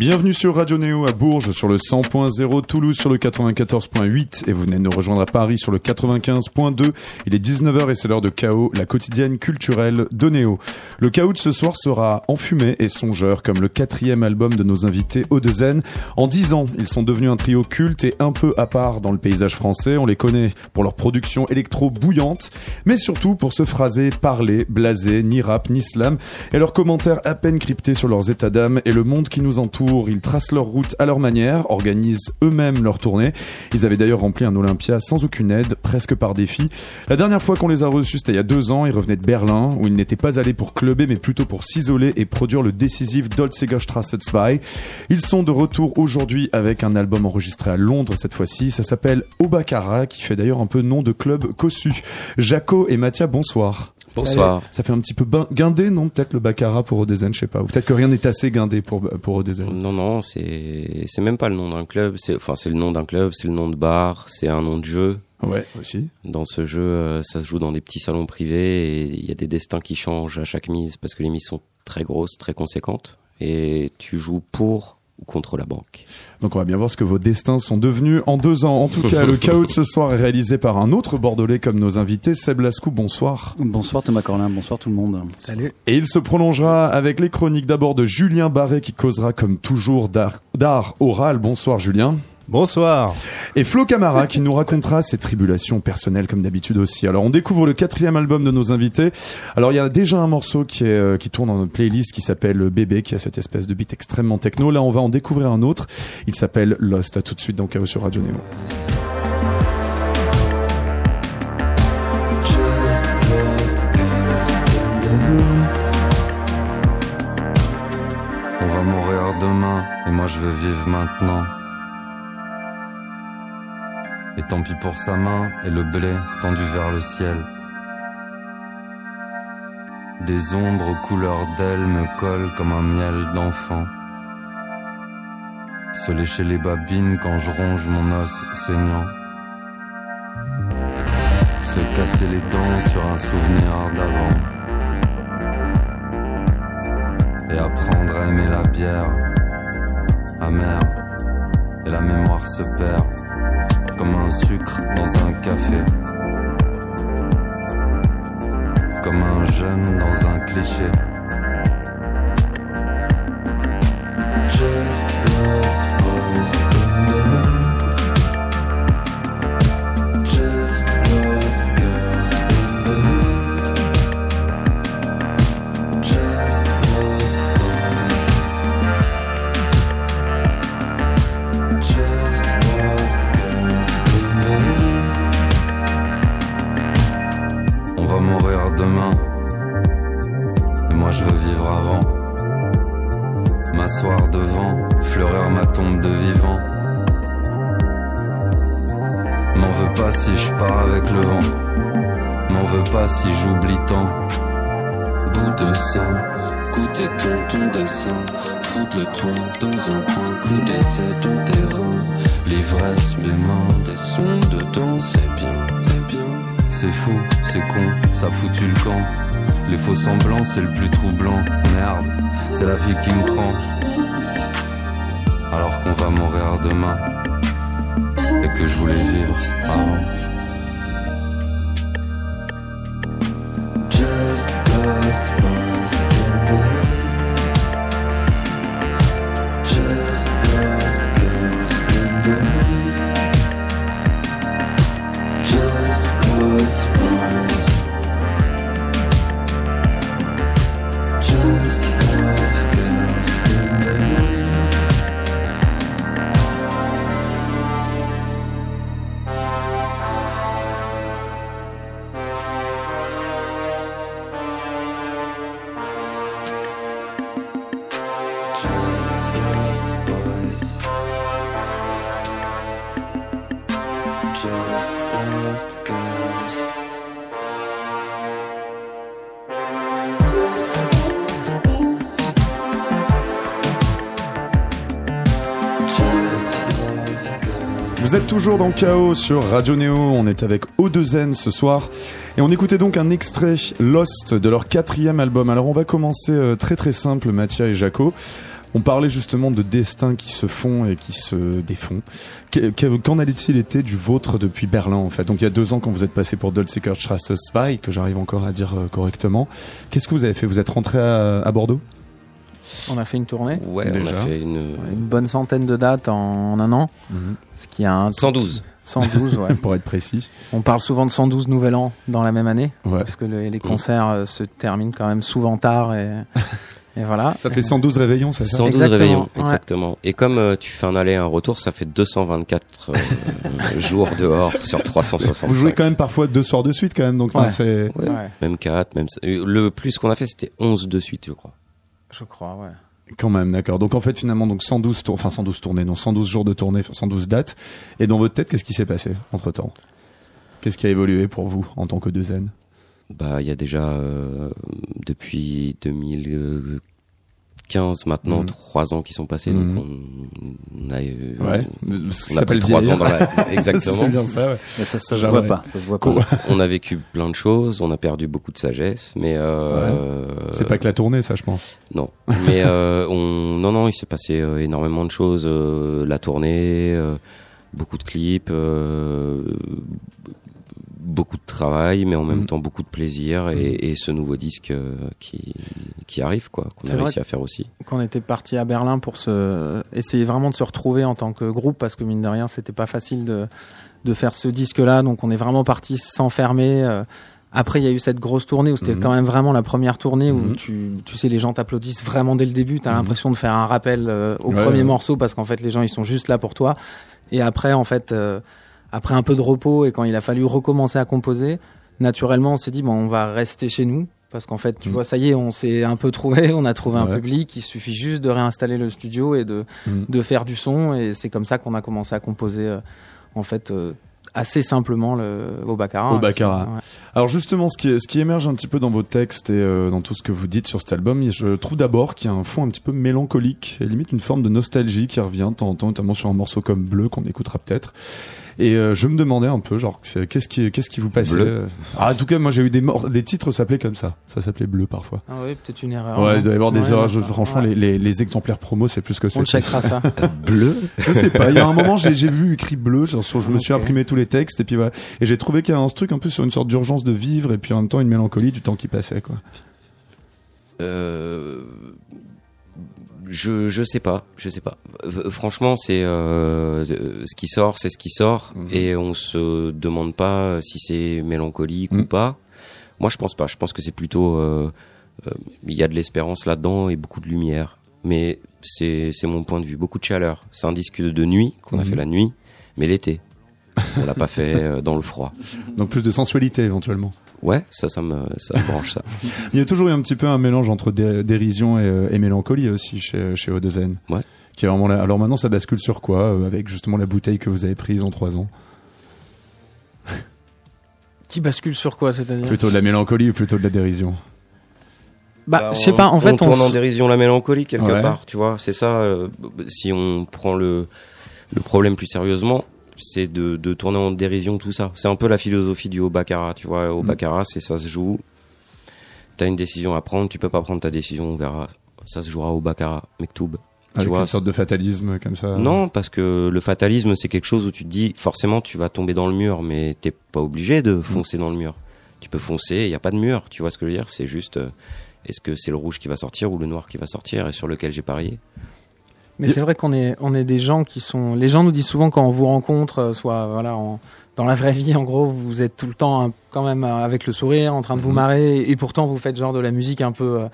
Bienvenue sur Radio Néo à Bourges sur le 100.0, Toulouse sur le 94.8 et vous venez de nous rejoindre à Paris sur le 95.2. Il est 19h et c'est l'heure de Chaos, la quotidienne culturelle de Néo. Le Chaos de ce soir sera enfumé et songeur comme le quatrième album de nos invités Odezen. En dix ans, ils sont devenus un trio culte et un peu à part dans le paysage français. On les connaît pour leur production électro bouillante, mais surtout pour se phraser, parler, blaser, ni rap, ni slam et leurs commentaires à peine cryptés sur leurs états d'âme et le monde qui nous entoure ils tracent leur route à leur manière, organisent eux-mêmes leur tournée. Ils avaient d'ailleurs rempli un Olympia sans aucune aide, presque par défi. La dernière fois qu'on les a reçus, c'était il y a deux ans. Ils revenaient de Berlin, où ils n'étaient pas allés pour clubber, mais plutôt pour s'isoler et produire le décisif Dolzigerstrasse 2. Ils sont de retour aujourd'hui avec un album enregistré à Londres cette fois-ci. Ça s'appelle Obakara, qui fait d'ailleurs un peu nom de club cossu. Jaco et Mathia, bonsoir. Bonsoir. Ça fait un petit peu guindé, non Peut-être le Baccarat pour Odezen, je sais pas. Ou peut-être que rien n'est assez guindé pour pour Odezen. Non, non, c'est c'est même pas le nom d'un club. C'est enfin c'est le nom d'un club, c'est le nom de bar, c'est un nom de jeu. Ouais, aussi. Dans ce jeu, euh, ça se joue dans des petits salons privés et il y a des destins qui changent à chaque mise parce que les mises sont très grosses, très conséquentes et tu joues pour contre la banque. Donc on va bien voir ce que vos destins sont devenus en deux ans. En tout cas, le chaos de ce soir est réalisé par un autre Bordelais comme nos invités, Seb Lascou, bonsoir. Bonsoir Thomas Corlin, bonsoir tout le monde. Salut. Et il se prolongera avec les chroniques d'abord de Julien Barré qui causera comme toujours d'art oral. Bonsoir Julien. Bonsoir. Et Flo Camara qui nous racontera ses tribulations personnelles comme d'habitude aussi. Alors on découvre le quatrième album de nos invités. Alors il y a déjà un morceau qui, est, euh, qui tourne dans notre playlist qui s'appelle Bébé, qui a cette espèce de beat extrêmement techno. Là on va en découvrir un autre. Il s'appelle Lost. À tout de suite dans Chaos sur Radio Néo. On va mourir demain et moi je veux vivre maintenant. Et tant pis pour sa main et le blé tendu vers le ciel. Des ombres couleur d'ailes me collent comme un miel d'enfant. Se lécher les babines quand je ronge mon os saignant. Se casser les dents sur un souvenir d'avant. Et apprendre à aimer la bière amère. Et la mémoire se perd comme un sucre dans un café. Comme un jeune dans un cliché. De vivant. M'en veux pas si je pars avec le vent. M'en veux pas si j'oublie tant. Bout de sang, goûter ton ton dessin. Foutre le tronc dans un coin, coup d'essai ton terrain. L'ivresse, mes mains, des sons dedans, c'est bien, c'est bien. C'est fou, c'est con, ça foutu le camp. Les faux semblants, c'est le plus troublant. Merde, c'est la vie qui me prend. Alors qu'on va mourir demain. Et que je voulais vivre avant. Vous êtes toujours dans Chaos sur Radio Néo. On est avec O2N ce soir. Et on écoutait donc un extrait Lost de leur quatrième album. Alors on va commencer euh, très très simple, Mathia et Jaco. On parlait justement de destins qui se font et qui se défont. Que- que- Qu'en a-t-il été du vôtre depuis Berlin en fait? Donc il y a deux ans quand vous êtes passé pour Dolzeker Strasse que j'arrive encore à dire euh, correctement. Qu'est-ce que vous avez fait? Vous êtes rentré à Bordeaux? On a fait une tournée, Ouais, Déjà. on a fait une une bonne centaine de dates en, en un an, ce qui a un 112. 112, ouais. Pour être précis. On parle souvent de 112 nouvel an dans la même année, Ouais. parce que le- les concerts euh, se terminent quand même souvent tard et, et voilà. Ça fait 112 réveillons, c'est ça 112 Exactement, réveillons, ouais. exactement. Et comme euh, tu fais un aller et un retour, ça fait 224 euh, jours dehors sur 365. Vous jouez quand même parfois deux soirs de suite quand même, donc Ouais. c'est Ouais, Ouais, Même 4, même le plus qu'on a fait c'était 11 de suite, je crois. Je crois, ouais. quand même d'accord. Donc en fait finalement donc 112 tour... enfin 112 tournées, non 112 jours de tournée, 112 dates. Et dans votre tête, qu'est-ce qui s'est passé entre temps Qu'est-ce qui a évolué pour vous en tant que deux zen Bah, il y a déjà euh, depuis 2015 maintenant Mhm. trois ans qui sont passés, donc on, on a eu, Ouais. on, a pris trois ans dans la exactement. C'est bien ça. Ouais. Mais ça, ça se voit pas. Ça se voit On, pas. on a vécu plein de choses, on a perdu beaucoup de sagesse, mais euh, C'est pas que la tournée, ça, je pense. Non, mais euh, on, non, non, il s'est passé euh, énormément de choses. euh, la tournée, euh, beaucoup de clips, euh, beaucoup de travail, mais en même Mhm. temps beaucoup de plaisir et, et ce nouveau disque euh, qui qui arrive, quoi, qu'on a réussi à faire aussi. Quand on était parti à Berlin pour se essayer vraiment de se retrouver en tant que groupe, parce que mine de rien, c'était pas facile de de faire ce disque-là, donc on est vraiment parti s'enfermer. euh, Après, il y a eu cette grosse tournée où c'était Mhm. quand même vraiment la première tournée où tu, tu sais, les gens t'applaudissent vraiment dès le début. T'as Mhm. l'impression de faire un rappel euh, au Ouais, premier ouais. morceau parce qu'en fait, les gens ils sont juste là pour toi. Et après, en fait, euh, après un peu de repos et quand il a fallu recommencer à composer, naturellement, on s'est dit bon, on va rester chez nous parce qu'en fait, tu Mhm. vois, ça y est, on s'est un peu trouvé, on a trouvé un public. Il suffit juste de réinstaller le studio et de Mhm. de faire du son et c'est comme ça qu'on a commencé à composer euh, en fait euh, assez simplement le au baccarat. Au baccarat. Ouais. Alors justement, ce qui, ce qui émerge un petit peu dans vos textes et euh, dans tout ce que vous dites sur cet album, je trouve d'abord qu'il y a un fond un petit peu mélancolique et limite une forme de nostalgie qui revient de temps en temps, notamment sur un morceau comme Bleu qu'on écoutera peut-être. Et euh, je me demandais un peu, genre, qu'est-ce qui, qu'est-ce qui vous passait Bleu. euh Ah, En tout cas, moi j'ai eu des morts, des titres s'appelaient comme ça. Ça s'appelait Bleu parfois. Ah oui, peut-être une erreur. ouais, non il doit y avoir des Ouais, erreurs. Je- franchement, Ouais. les, les, les exemplaires promo, c'est plus que c'est. On checkera ça. Bleu. Je sais pas. Il y a un moment, j'ai j'ai vu écrit bleu. Genre, je me suis imprimé tous les textes et puis voilà. Et j'ai trouvé qu'il y a un truc un peu sur une sorte d'urgence de vivre et puis en même temps une mélancolie du temps qui passait, quoi. Euh, je je sais pas, je sais pas. Franchement, c'est euh, ce qui sort, c'est ce qui sort, Mhm. et on se demande pas si c'est mélancolique Mhm. ou pas. Moi, je pense pas. Je pense que c'est plutôt euh, euh, il y a de l'espérance là-dedans et beaucoup de lumière. Mais c'est c'est mon point de vue. Beaucoup de chaleur. C'est un disque de nuit qu'on a Mhm. fait la nuit, mais l'été. On l'a pas fait euh, dans le froid. Donc plus de sensualité éventuellement. Ouais, ça, ça me ça me branche ça. Il y a toujours eu un petit peu un mélange entre dé- dérision et, euh, et mélancolie aussi chez chez O2N. Ouais. Qui est vraiment là. Alors maintenant, ça bascule sur quoi euh, avec justement la bouteille que vous avez prise en trois ans Qui bascule sur quoi, c'est-à-dire? Plutôt de la mélancolie ou plutôt de la dérision? Bah, je sais pas. En on fait, on, tourne en dérision la mélancolie quelque Ouais. part, tu vois. C'est ça. euh, si on prend le le problème plus sérieusement, c'est de, de tourner en dérision tout ça. C'est un peu la philosophie du baccarat, tu vois. Au Mm. baccarat, c'est ça se joue. T'as une décision à prendre, tu peux pas prendre ta décision, on verra. Ça se jouera au baccarat, Mektoub. Tu Avec vois, une sorte de fatalisme comme ça. Non, parce que le fatalisme, c'est quelque chose où tu te dis, forcément, tu vas tomber dans le mur, mais t'es pas obligé de foncer dans le mur. Tu peux foncer, il n'y a pas de mur, tu vois ce que je veux dire? C'est juste, euh, est-ce que c'est le rouge qui va sortir ou le noir qui va sortir et sur lequel j'ai parié? Mais c'est vrai qu'on est, on est des gens qui sont. Les gens nous disent souvent quand on vous rencontre, euh, soit voilà, en- dans la vraie vie, en gros, vous êtes tout le temps quand même euh, avec le sourire, en train de vous Mhm. marrer, et pourtant vous faites genre de la musique un peu. euh,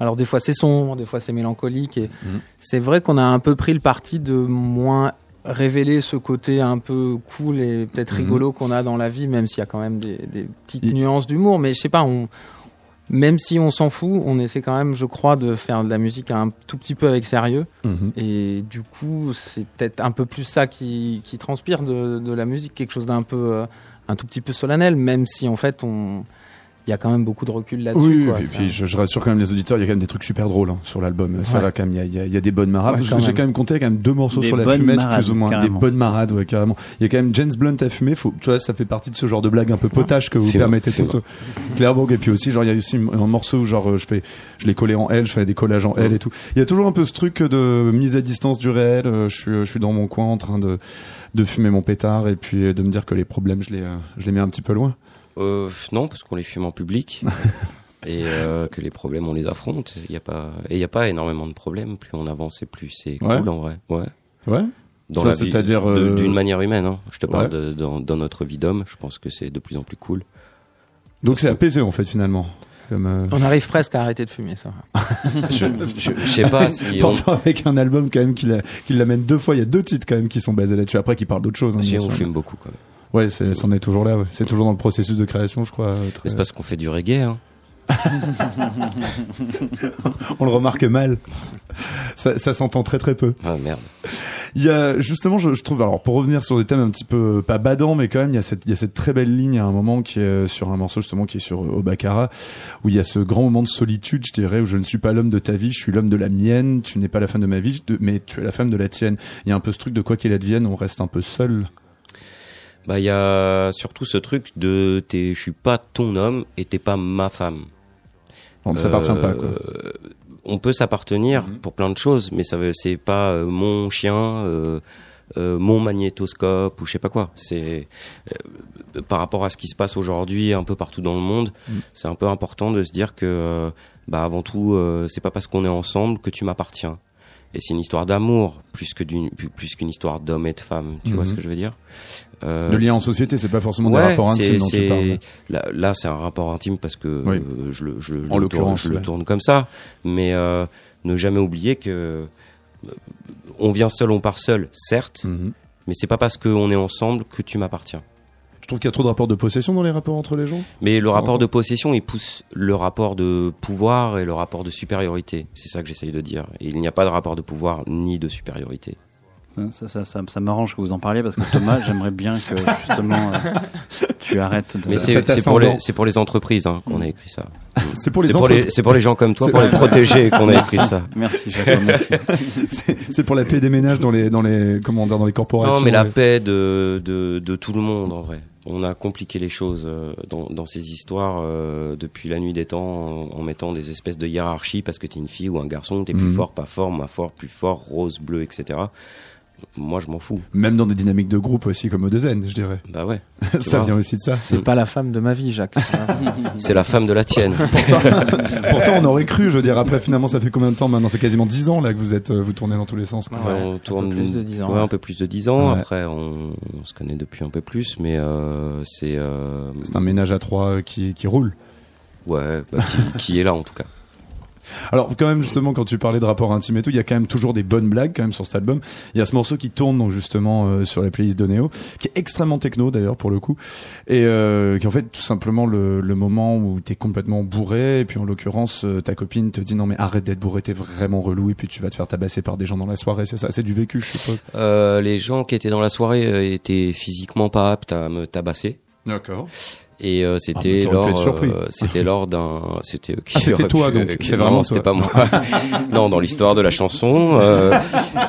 alors des fois c'est sombre, des fois c'est mélancolique, et Mhm. c'est vrai qu'on a un peu pris le parti de moins révéler ce côté un peu cool et peut-être Mhm. rigolo qu'on a dans la vie, même s'il y a quand même des, des petites nuances d'humour. Mais je sais pas, on, même si on s'en fout, on essaie quand même, je crois, de faire de la musique un tout petit peu avec sérieux. Mhm. Et du coup, c'est peut-être un peu plus ça qui, qui transpire de, de la musique, quelque chose d'un peu, euh, un tout petit peu solennel, même si en fait, on, il y a quand même beaucoup de recul là-dessus. Oui, quoi. et puis, puis je, je rassure quand même les auditeurs, il y a quand même des trucs super drôles hein, sur l'album. Ça Ouais. va quand même, il y a, il y a- il y a des bonnes marades. Ouais, J'ai quand même. compté quand même deux morceaux Des sur la fumette, marades, plus ou moins. carrément. Des bonnes marades, ouais, carrément. Il y a quand même James Blunt à fumer. Faut, tu vois, ça fait partie de ce genre de blague un peu potache que vous permettez fais-moi. tout. Clairement. Et puis aussi, genre, il y a aussi un morceau où genre, je fais, je l'ai collé en L, je fais des collages en L et tout. Il y a toujours un peu ce truc de mise à distance du réel. euh, Je suis, je suis dans mon coin en train de, de fumer mon pétard et puis euh, de me dire que les problèmes, je les, euh, je les mets un petit peu loin. Euh, non, parce qu'on les fume en public. et euh, que les problèmes, on les affronte. Il y a pas, et il n'y a pas énormément de problèmes. Plus on avance et plus c'est Ouais. cool en vrai. Ouais. Ouais. Dans Ça, la vie- c'est-à-dire, euh, d'une manière humaine. Hein. Je te parle Ouais. de, dans, dans notre vie d'homme. Je pense que c'est de plus en plus cool. Donc c'est apaisé en fait finalement. Comme, euh, On arrive presque à arrêter de fumer, ça. je, je, je sais pas si on, Pourtant avec un album quand même qui l'a- qui l'amène deux fois, il y a deux titres quand même qui sont basés là-dessus. Après qui parlent d'autres choses. hein, si on fume beaucoup quand même. Ouais, c'est, c'en est toujours là. Ouais. C'est toujours dans le processus de création, je crois. euh, très- Mais c'est parce qu'on fait du reggae. Hein. On le remarque mal. Ça, ça s'entend très très peu. Ah merde. Il y a justement, je, je trouve, alors pour revenir sur des thèmes un petit peu pas badants, mais quand même, il y a cette, il y a cette très belle ligne à un moment qui est euh, sur un morceau justement qui est sur euh, Obakara, où il y a ce grand moment de solitude, je dirais, où je ne suis pas l'homme de ta vie, je suis l'homme de la mienne. Tu n'es pas la femme de ma vie, mais tu es la femme de la tienne. Il y a un peu ce truc de quoi qu'il advienne, on reste un peu seul. Bah il y a surtout ce truc de t'es, je suis pas ton homme et t'es pas ma femme. On ne s'appartient pas. Quoi. Euh, On peut s'appartenir Mhm. pour plein de choses, mais ça veut, c'est pas euh, mon chien, euh, euh, mon magnétoscope ou je sais pas quoi. C'est euh, par rapport à ce qui se passe aujourd'hui un peu partout dans le monde, Mhm. c'est un peu important de se dire que euh, bah avant tout, euh, c'est pas parce qu'on est ensemble que tu m'appartiens. Et c'est une histoire d'amour plus que d'une plus, qu'une histoire d'homme et de femme. Tu vois Mhm. ce que je veux dire? Euh, Le lien en société, c'est pas forcément des Ouais, rapports c'est- intimes dont tu c'est- parles. Là, là, c'est un rapport intime parce que Oui. euh, je, le, je, je En tourne, je ouais. le tourne comme ça. Mais euh, ne jamais oublier que on vient seul, on part seul, certes. Mhm. Mais c'est pas parce qu'on est ensemble que tu m'appartiens. Tu trouves qu'il y a trop de rapports de possession dans les rapports entre les gens? Mais le rapport de possession, il pousse le rapport de pouvoir et le rapport de supériorité. C'est ça que j'essaye de dire. Et il n'y a pas de rapport de pouvoir ni de supériorité. Ça, ça, ça, ça m'arrange que vous en parliez parce que Thomas, j'aimerais bien que justement euh, tu arrêtes de. Mais Ça- c'est pour, les- pour entreprises hein, qu'on a écrit ça. C'est pour les C'est pour, les- pour les gens comme toi, C'est- pour les protéger qu'on a écrit ça. Merci. C'est pour la paix des ménages dans les dans les comment dire dans les corporations. Non, mais la ouais. paix de, de, de tout le monde, en vrai. On a compliqué les choses euh, dans, dans ces histoires euh, depuis la nuit des temps en, en mettant des espèces de hiérarchies parce que t'es une fille ou un garçon, t'es plus Mhm. fort, pas fort, moins fort, plus fort, rose, bleu, etc. Moi, je m'en fous. Même dans des dynamiques de groupe aussi comme O2N, je dirais. Bah ouais. ça vois. vient aussi de ça. C'est pas la femme de ma vie, Jacques. C'est la femme de la tienne. Pourtant, on aurait cru, je veux dire. Après, finalement, ça fait combien de temps maintenant? C'est quasiment 10 ans là que vous êtes, euh, vous tournez dans tous les sens. quoi. Ouais, on un tourne peu plus de 10 ans, ouais, un peu plus de 10 ans. Ouais. Après, on, on se connaît depuis un peu plus, mais euh, c'est euh, C'est un ménage à trois qui qui roule. ouais, bah, qui, qui est là en tout cas. Alors quand même justement quand tu parlais de rapport intime et tout, il y a quand même toujours des bonnes blagues quand même sur cet album. Il y a ce morceau qui tourne donc justement euh, sur la playlist de Neo, qui est extrêmement techno d'ailleurs pour le coup, et euh, qui est en fait tout simplement le, le moment où t'es complètement bourré et puis en l'occurrence euh, ta copine te dit non mais arrête d'être bourré, t'es vraiment relou et puis tu vas te faire tabasser par des gens dans la soirée. C'est ça, c'est du vécu je suppose. Euh, les gens qui étaient dans la soirée euh, étaient physiquement pas aptes à me tabasser. D'accord. Et euh, c'était Ah, pu lors, euh, c'était lors d'un, c'était. ok, Ah, c'était toi, donc. euh, C'est vraiment c'était pas moi. non, dans l'histoire de la chanson. euh,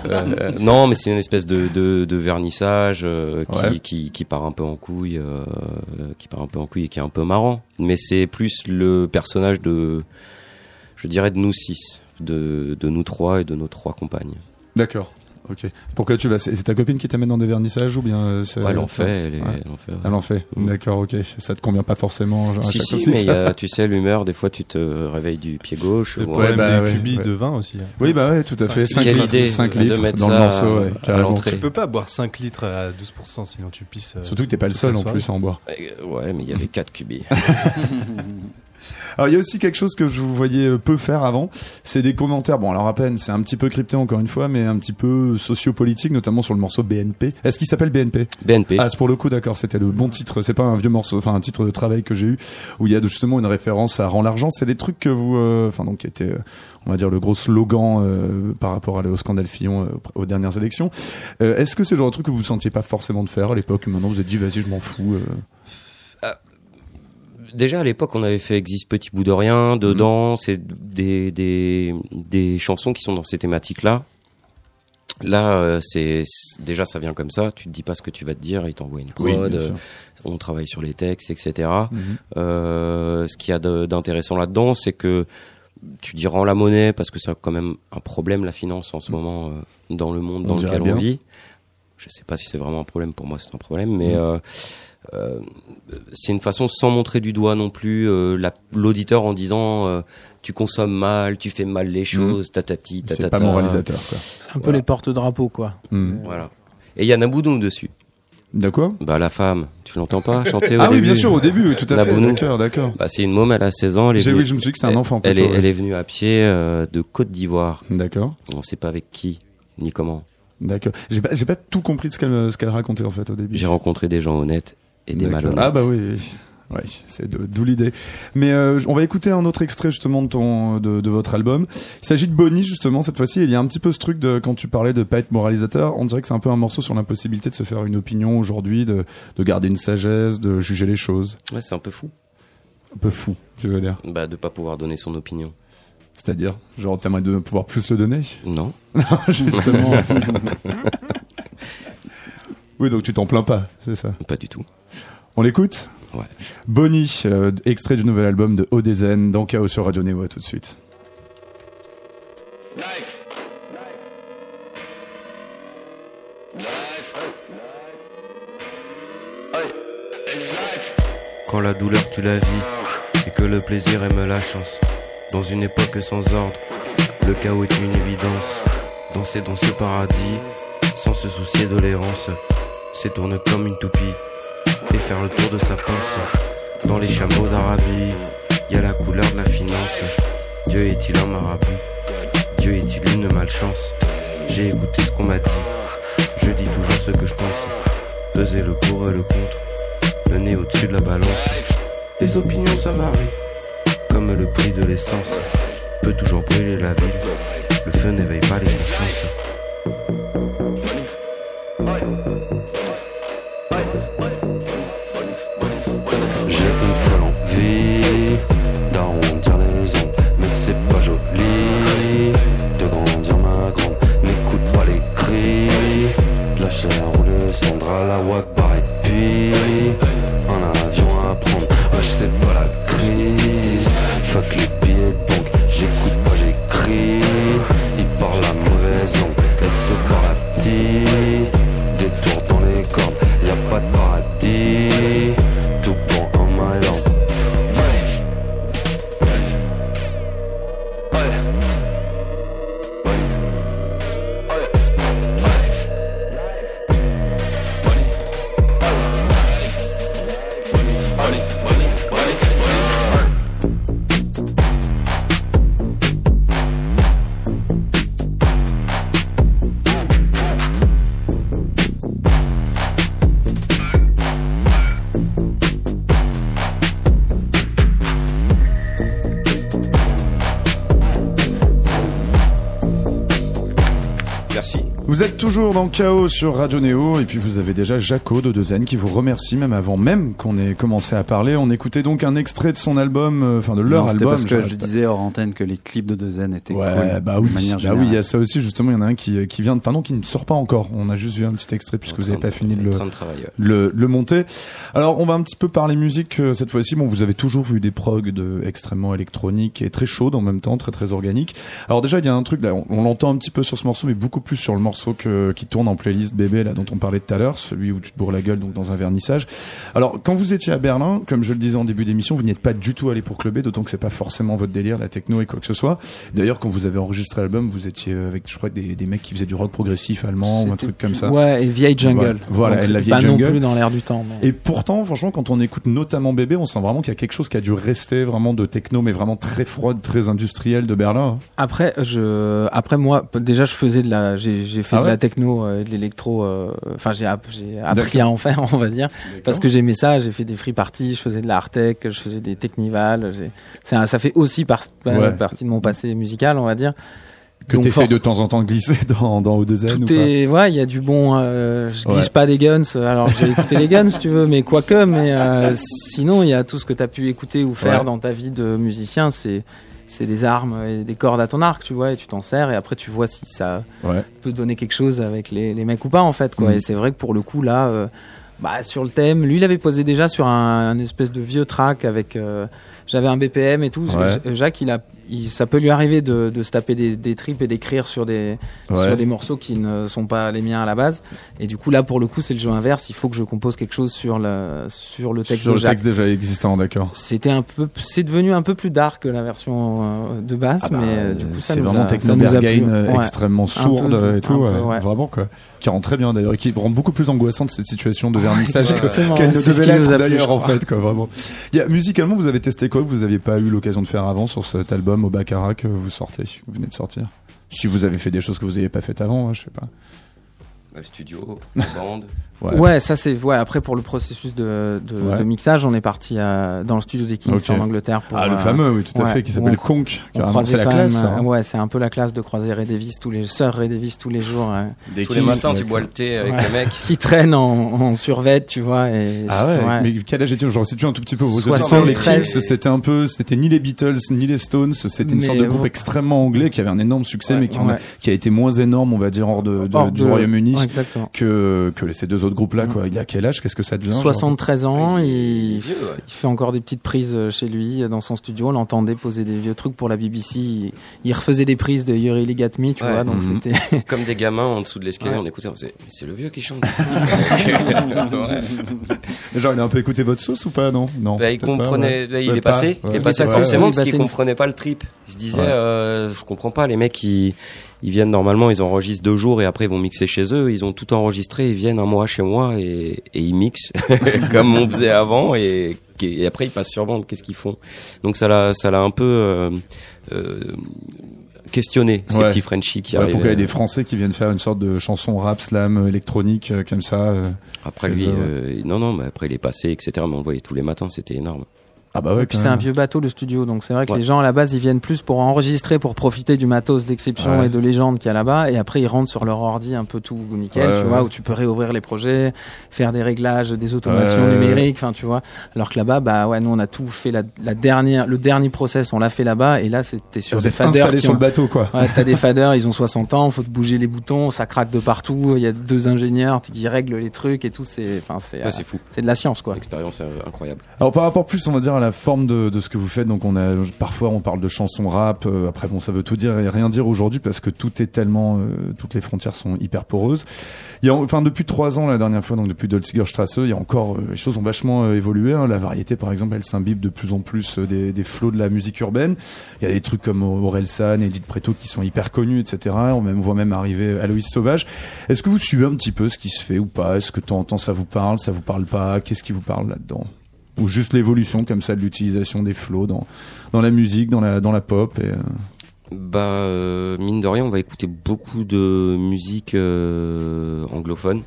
euh, non, mais c'est une espèce de, de, de vernissage euh, qui, Ouais. qui, qui part un peu en couille, euh, qui part un peu en couille et qui est un peu marrant. Mais c'est plus le personnage de, je dirais de nous six, de, de nous trois et de nos trois compagnes. D'accord. Ok. Pourquoi tu vas C'est ta copine qui t'amène dans des vernissages ou bien euh, c'est- Ouais, elle en fait, elle, est, Ouais. elle en fait. ouais. Elle en fait. Mm. D'accord, ok. Ça te convient pas forcément. Genre, à Si, si, mais a, tu sais, l'humeur, des fois, tu te réveilles du pied gauche. Le ou- problème bah, des ouais, cubis ouais. de vin aussi. hein. Oui, bah ouais, tout à Cinq fait. litres. 5 Quelle litres, idée 5 de litres mettre dans le ça morceau, ouais, à carrément. l'entrée. Tu peux pas boire 5 litres à 12%, sinon tu pisses. euh, Surtout que t'es pas le seul en plus à en boire. Euh, Ouais, mais il y avait quatre cubis. Alors il y a aussi quelque chose que je vous voyais euh, peu faire avant, c'est des commentaires. Bon alors à peine, c'est un petit peu crypté encore une fois, mais un petit peu sociopolitique, notamment sur le morceau BNP. Est-ce qu'il s'appelle BNP BNP. Ah c'est pour le coup d'accord, c'était le bon titre. C'est pas un vieux morceau, enfin un titre de travail que j'ai eu où il y a justement une référence à rend l'argent. C'est des trucs que vous, euh, enfin donc qui était, euh, on va dire le gros slogan euh, par rapport à- au scandale Fillon euh, aux dernières élections. Euh, Est-ce que c'est le genre de truc que vous sentiez pas forcément de faire à l'époque Maintenant vous vous êtes dit vas-y je m'en fous. Déjà à l'époque, on avait fait Existe Petit Bout de Rien. Dedans, c'est des, des, des chansons qui sont dans ces thématiques-là. Là, euh, c'est déjà ça vient comme ça. Tu te dis pas ce que tu vas te dire. Il t'envoie une prod. euh, on travaille sur les textes, etc. Mhm. Euh, ce qu'il y a d'intéressant là-dedans, c'est que tu dis rends la monnaie parce que c'est quand même un problème la finance en ce moment euh, dans le monde On dans lequel bien. on vit. Je sais pas si c'est vraiment un problème pour moi, c'est un problème, mais Mhm. Euh, c'est une façon sans montrer du doigt non plus euh, la- l'auditeur en disant euh, tu consommes mal, tu fais mal les choses, tatati, Mhm. C'est tatata. pas moralisateur, quoi. C'est un peu Voilà. les porte-drapeaux, quoi. Hmm. Voilà. Et il y a Nabounou dessus. De quoi? Bah la femme, tu l'entends pas chanter au Ah oui, début bien sûr, au début, oui, tout à fait. Nabounou. D'accord, d'accord. Bah, c'est une môme, elle a 16 ans. Elle est venue- oui, je me suis dit que c'était un enfant, Elle, est, elle est venue à pied euh, de Côte d'Ivoire. D'accord, On sait pas avec qui, ni comment. d'accord. J'ai pas, j'ai pas tout compris de ce qu'elle, ce qu'elle racontait en fait au début. J'ai rencontré des gens honnêtes et des malhonnêtes. Ah bah oui, oui. Ouais, c'est d'où l'idée. Mais euh, on va écouter un autre extrait justement de ton de, de votre album. Il s'agit de Bonnie justement cette fois-ci. Il y a un petit peu ce truc de quand tu parlais de pas être moralisateur. On dirait que c'est un peu un morceau sur l'impossibilité de se faire une opinion aujourd'hui, de, de garder une sagesse, de juger les choses. Ouais, c'est un peu fou. Un peu fou, tu veux dire. Bah, de pas pouvoir donner son opinion. C'est-à-dire, genre t'aimerais de pouvoir plus le donner? Non. justement. oui, donc tu t'en plains pas, c'est ça. Pas du tout. On l'écoute? Ouais. Bonnie, euh, extrait du nouvel album de Odezen dans Chaos sur Radio Neo. À tout de suite. Quand la douleur tue la vie et que le plaisir aime la chance. Dans une époque sans ordre, le chaos est une évidence. Danser dans ce paradis, sans se soucier de l'errance, s'étourne comme une toupie et faire le tour de sa panse. Dans les chameaux d'Arabie, y a la couleur de la finance. Dieu est-il un marabout? Dieu est-il une malchance? J'ai écouté ce qu'on m'a dit, je dis toujours ce que je pense. Peser le pour et le contre le nez au-dessus de la balance. Les opinions ça varie, comme le prix de l'essence. Peut toujours brûler la ville, le feu n'éveille pas les consciences. Vous êtes toujours dans Chaos sur Radio Neo et puis vous avez déjà Jaco de Dezen qui vous remercie même avant même qu'on ait commencé à parler. On écoutait donc un extrait de son album, euh, enfin de leur Non, c'était album. parce que je pas. disais hors antenne que les clips de Dezen étaient Ouais, cool. bah oui, de manière bah oui, il y a ça aussi justement. Il y en a un qui qui vient, de- enfin non, qui ne sort pas encore. On a juste vu un petit extrait puisque vous n'avez pas fini de le ouais. le, le monter. Alors, on va un petit peu parler musique euh, cette fois-ci. Bon, vous avez toujours vu des progs de extrêmement électroniques et très chaudes en même temps, très très organiques. Alors déjà, il y a un truc là, on, on l'entend un petit peu sur ce morceau, mais beaucoup plus sur le morceau que, qui tourne en playlist bébé là dont on parlait tout à l'heure, celui où tu te bourres la gueule donc dans un vernissage. Alors, quand vous étiez à Berlin, comme je le disais en début d'émission, vous n'y êtes pas du tout allé pour clubber, d'autant que c'est pas forcément votre délire, la techno et quoi que ce soit. D'ailleurs, quand vous avez enregistré l'album, vous étiez avec, je crois, des, des mecs qui faisaient du rock progressif allemand ou un truc comme ça. Ouais, et vieille jungle. Voilà, et la vieille pas jungle. non plus dans l'air du temps. mais- Et pourtant, franchement, quand on écoute notamment Bébé, on sent vraiment qu'il y a quelque chose qui a dû rester vraiment de techno, mais vraiment très froide, très industriel de Berlin. hein. Après, je, après moi, déjà, je faisais de la, j'ai fait Ah de la techno, euh, de l'électro. euh, Enfin, j'ai, app- appris à en faire, on va dire, parce que j'aimais ça. J'ai fait des free parties, je faisais de la art tech, je faisais des technivals. un- ça fait aussi par- Ouais. partie de mon passé musical, on va dire. Que t'essayes for- de temps en temps de glisser dans, dans O2N ou pas? est, ouais, il y a du bon. Euh, je Ouais. glisse pas des guns. Alors j'ai écouté les guns, si tu veux, mais quoique. Mais euh, sinon, il y a tout ce que t'as pu écouter ou faire Ouais. dans ta vie de musicien. C'est c'est des armes et des cordes à ton arc, tu vois, et tu t'en sers et après tu vois si ça Ouais. peut donner quelque chose avec les, les mecs ou pas en fait quoi. Mhm. Et c'est vrai que pour le coup là, euh, bah sur le thème, lui il avait posé déjà sur un, un espèce de vieux track avec. euh, j'avais un BPM et tout. Ouais. J- Jacques, il a, il, ça peut lui arriver de, de se taper des, des tripes et d'écrire sur des, Ouais. sur des morceaux qui ne sont pas les miens à la base. Et du coup, là, pour le coup, c'est le jeu inverse. Il faut que je compose quelque chose sur le, sur le texte Sur de le texte déjà existant, d'accord. C'était un peu, c'est devenu un peu plus dark que la version euh, de base, Ah bah, mais euh, du coup, ça c'est vraiment a- techno ça nous a Berghain, plu. euh, Ouais. extrêmement sourde peu, et tout, peu, euh, vraiment quoi. Qui rend très bien d'ailleurs, et qui rend beaucoup plus angoissante cette situation de vernissage qu'elle ne devait l'être d'ailleurs en fait quoi, vraiment. Il y a, musicalement, vous avez testé quoi que vous n'aviez pas eu l'occasion de faire avant sur cet album au Baccarat que vous sortez, que vous venez de sortir? Si vous avez fait des choses que vous n'aviez pas faites avant, hein, je sais pas. Le studio, bande. Ouais. ça c'est ouais. Après pour le processus de, de, Ouais. de mixage, on est parti à, dans le studio des Kings en Angleterre. Pour, Ah, le euh, fameux, oui, tout à ouais, fait, qui s'appelle on- Conk. C'est la classe, même, hein. euh, Ouais, c'est un peu la classe de croiser Ray Davis tous les sœurs Ray Davis tous les jours. euh, Des Tous les Kings, matins, tu ouais. bois le thé avec Ouais. le mec. qui traînent en, en survêt, tu vois. Et, Ah ouais, mais quel âge était-il Je resitue un tout petit peu vos auditeurs. 73. Les Kings, c'était un peu, c'était ni les Beatles, ni les Stones, c'était une Mais sorte de groupe ouais. extrêmement anglais qui avait un énorme succès, Ouais, mais qui, a- ouais. qui a été moins énorme, on va dire, hors de, du Royaume-Uni Ouais, que, que les- ces deux autres groupes-là, Mm. quoi. Il a quel âge? Qu'est-ce que ça devient genre 73 ans, Ouais, il fait encore des petites prises euh, chez lui, dans son studio. On l'entendait poser des vieux trucs pour la BBC. Il, refaisait des prises de Got Me, tu Ouais. vois. Donc Mhm. c'était. Comme des gamins en dessous de l'escalier, Ouais. on écoutait, on faisait, mais c'est le vieux qui chante. Ouais. Genre, il a un peu écouté votre sauce ou pas? Non, non. Bah, il pas, comprenait, ouais. bah, il est pas, passé, ouais. il est passé Il est passé, forcément ouais, parce qu'il comprenait pas le trip. Il se disait, Ouais. euh, je comprends pas, les mecs ils, ils viennent normalement, ils enregistrent deux jours et après ils vont mixer chez eux. Ils ont tout enregistré, ils viennent un mois chez moi et, et ils mixent comme on faisait avant et, et après ils passent sur bande. Qu'est-ce qu'ils font? Donc ça l'a, ça l'a un peu euh, euh, questionné ces Ouais. petits Frenchies qui Ouais, arrivaient. pourquoi il y a des Français qui viennent faire une sorte de chanson rap, slam, électronique, euh, comme ça euh. Après lui, euh, non non, mais après il est passé, etc. Mais on le voyait tous les matins, c'était énorme. Ah bah ouais, Et puis c'est un vieux bateau le studio, donc c'est vrai que Ouais. les gens à la base ils viennent plus pour enregistrer, pour profiter du matos d'exception Ouais. et de légende qu'il y a là-bas, et après ils rentrent sur leur ordi un peu tout nickel, Ouais, tu ouais. vois, où tu peux réouvrir les projets, faire des réglages, des automations numériques, enfin tu vois. Alors que là-bas, bah ouais, nous on a tout fait la, la dernière, le dernier process, on l'a fait là-bas, et là c'était sur Vous des faders qui sur ont- le bateau, quoi. Ouais, t'as des faders, ils ont 60 ans, faut te bouger les boutons, ça craque de partout, il y a deux ingénieurs qui règlent les trucs et tout, c'est, enfin c'est, Ouais, euh, c'est fou. c'est de la science quoi. L'expérience est incroyable. Alors par rapport plus, on va dire à la forme de, de ce que vous faites. Donc on a parfois on parle de chansons rap. euh, après bon, ça veut tout dire et rien dire aujourd'hui parce que tout est tellement, euh, toutes les frontières sont hyper poreuses. Il y a enfin depuis trois ans la dernière fois, donc depuis Dolziger Strasse, il y a encore euh, les choses ont vachement euh, évolué. hein. La variété par exemple, elle s'imbibe de plus en plus euh, des, des flots de la musique urbaine. Il y a des trucs comme Orelsan, Edith Preto qui sont hyper connus, etc. On voit même arriver Aloïs Sauvage. Est-ce que vous suivez un petit peu ce qui se fait ou pas? Est-ce que de temps en temps ça vous parle, ça vous parle pas? Qu'est-ce qui vous parle là-dedans? Ou juste l'évolution comme ça de l'utilisation des flows dans dans la musique, dans la dans la pop et euh, Bah, euh, mine de rien, on va écouter beaucoup de musique euh, anglophone.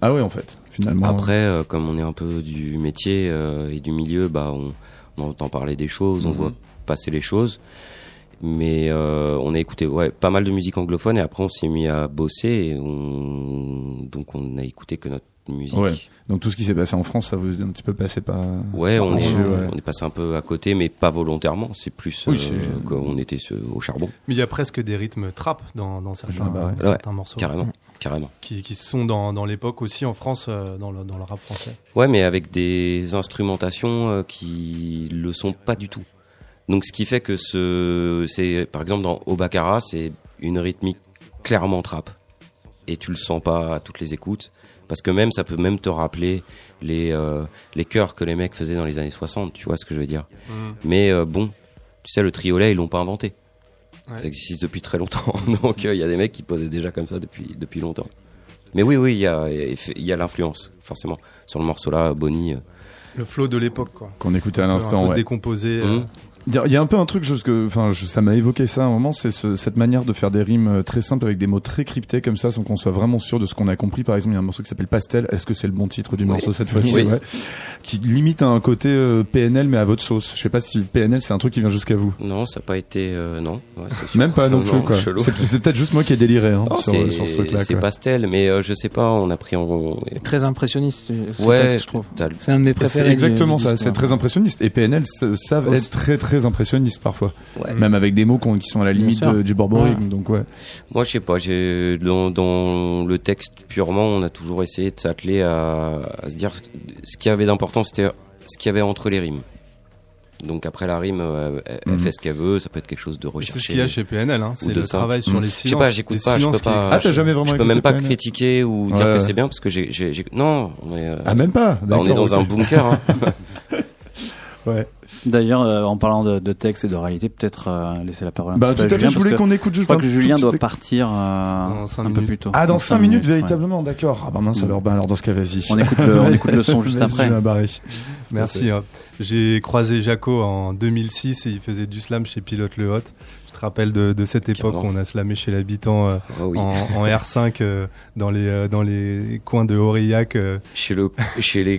ah ouais en fait finalement Après, euh, comme on est un peu du métier et du milieu, bah, on, on entend parler des choses, on Mhm. voit passer les choses. Mais on a écouté ouais, pas mal de musique anglophone et après on s'est mis à bosser et on... donc on a écouté que notre musique. Ouais. donc tout ce qui s'est passé en France ça vous est un petit peu passé pas Ouais, on, est, Dessus, ouais. on est passé un peu à côté, mais pas volontairement. C'est plus Oui, euh, qu'on était ce- au charbon, Mais il y a presque des rythmes trap dans, dans certains, Ah bah ouais. certains morceaux. carrément, carrément. Qui, qui sont dans, dans l'époque aussi en France, euh, dans, le, dans le rap français. Ouais, mais avec des instrumentations euh, qui le sont pas du tout. Donc, ce qui fait que ce, c'est, par exemple, dans Obakara, c'est une rythmique clairement trap. Et tu le sens pas à toutes les écoutes. Parce que même, ça peut même te rappeler les, euh, les chœurs que les mecs faisaient dans les années 60, tu vois ce que je veux dire. Mais euh, bon, tu sais, le triolet, ils l'ont pas inventé. Ouais. Ça existe depuis très longtemps. Donc, il y a des mecs qui posaient déjà comme ça depuis, depuis longtemps. Mais oui, oui, il y a, il y a l'influence, forcément. Sur le morceau là, Bonnie. euh, Le flow de l'époque, quoi. qu'on écoutait à l'instant ouais. décomposé. euh, Mhm. Il y, a- il y a un peu un truc, juste que, enfin, je- ça m'a évoqué ça à un moment, c'est ce- cette manière de faire des rimes euh, très simples avec des mots très cryptés comme ça, sans qu'on soit vraiment sûr de ce qu'on a compris. Par exemple, il y a un morceau qui s'appelle Pastel. Est-ce que c'est le bon titre du Oui. morceau cette fois-ci? Oui. ouais. Qui limite à un côté euh, PNL, mais à votre sauce. Je sais pas si PNL c'est un truc qui vient jusqu'à vous. Non, ça n'a pas été. euh, non. Ouais. Même pas non plus quoi. chelou. C'est peut-être juste moi qui ai déliré hein, Non, sur, c'est sur ce truc-là. c'est pastel, mais euh, je sais pas, on a pris en. Très impressionniste, Ouais, texte, je trouve. C'est un de mes préférés. exactement du- du ça, c'est très impressionniste. Et PNL savent être très très impressionnistes parfois. Ouais. Même avec des mots qui sont à la limite de- du borborigme. Donc ouais. Moi, je sais pas. J'ai dans, dans le texte purement, on a toujours essayé de s'atteler à, à se dire ce qui avait d'important, c'était ce qu'il y avait entre les rimes. Donc après la rime, elle, elle Mhm. fait ce qu'elle veut. Ça peut être quelque chose de recherché. C'est ce qu'il y a chez PNL, hein. c'est de le ça. travail sur Mm. les Je sais silences. pas, j'écoute pas, je silences peux pas. Ah, t'as jamais vraiment Je peux même pas PNL? critiquer ou dire Ouais. que c'est bien parce que j'ai, non, on est, euh, Ah même pas. bah, on est dans un bunker. Hein. Ouais. D'ailleurs, euh, en parlant de, de texte et de réalité, peut-être euh, laisser la parole un Bah petit tout peu à fait. Julien, Je voulais qu'on écoute Je juste crois un que Julien doit partir euh, Dans cinq un peu minutes. plus tôt. Ah, dans 5 minutes, véritablement, d'accord. Ah bah mince alors, bah alors dans ce cas, vas-y. On écoute le, on écoute le son juste après. Merci. hein. J'ai croisé Jaco en 2006 et il faisait du slam chez Pilote Le Hot. Je te rappelle de, de cette époque où on a slamé chez l'habitant euh, Ah oui. en, en R5 euh, dans les euh, dans les coins de Aurillac. euh, Chez le, chez les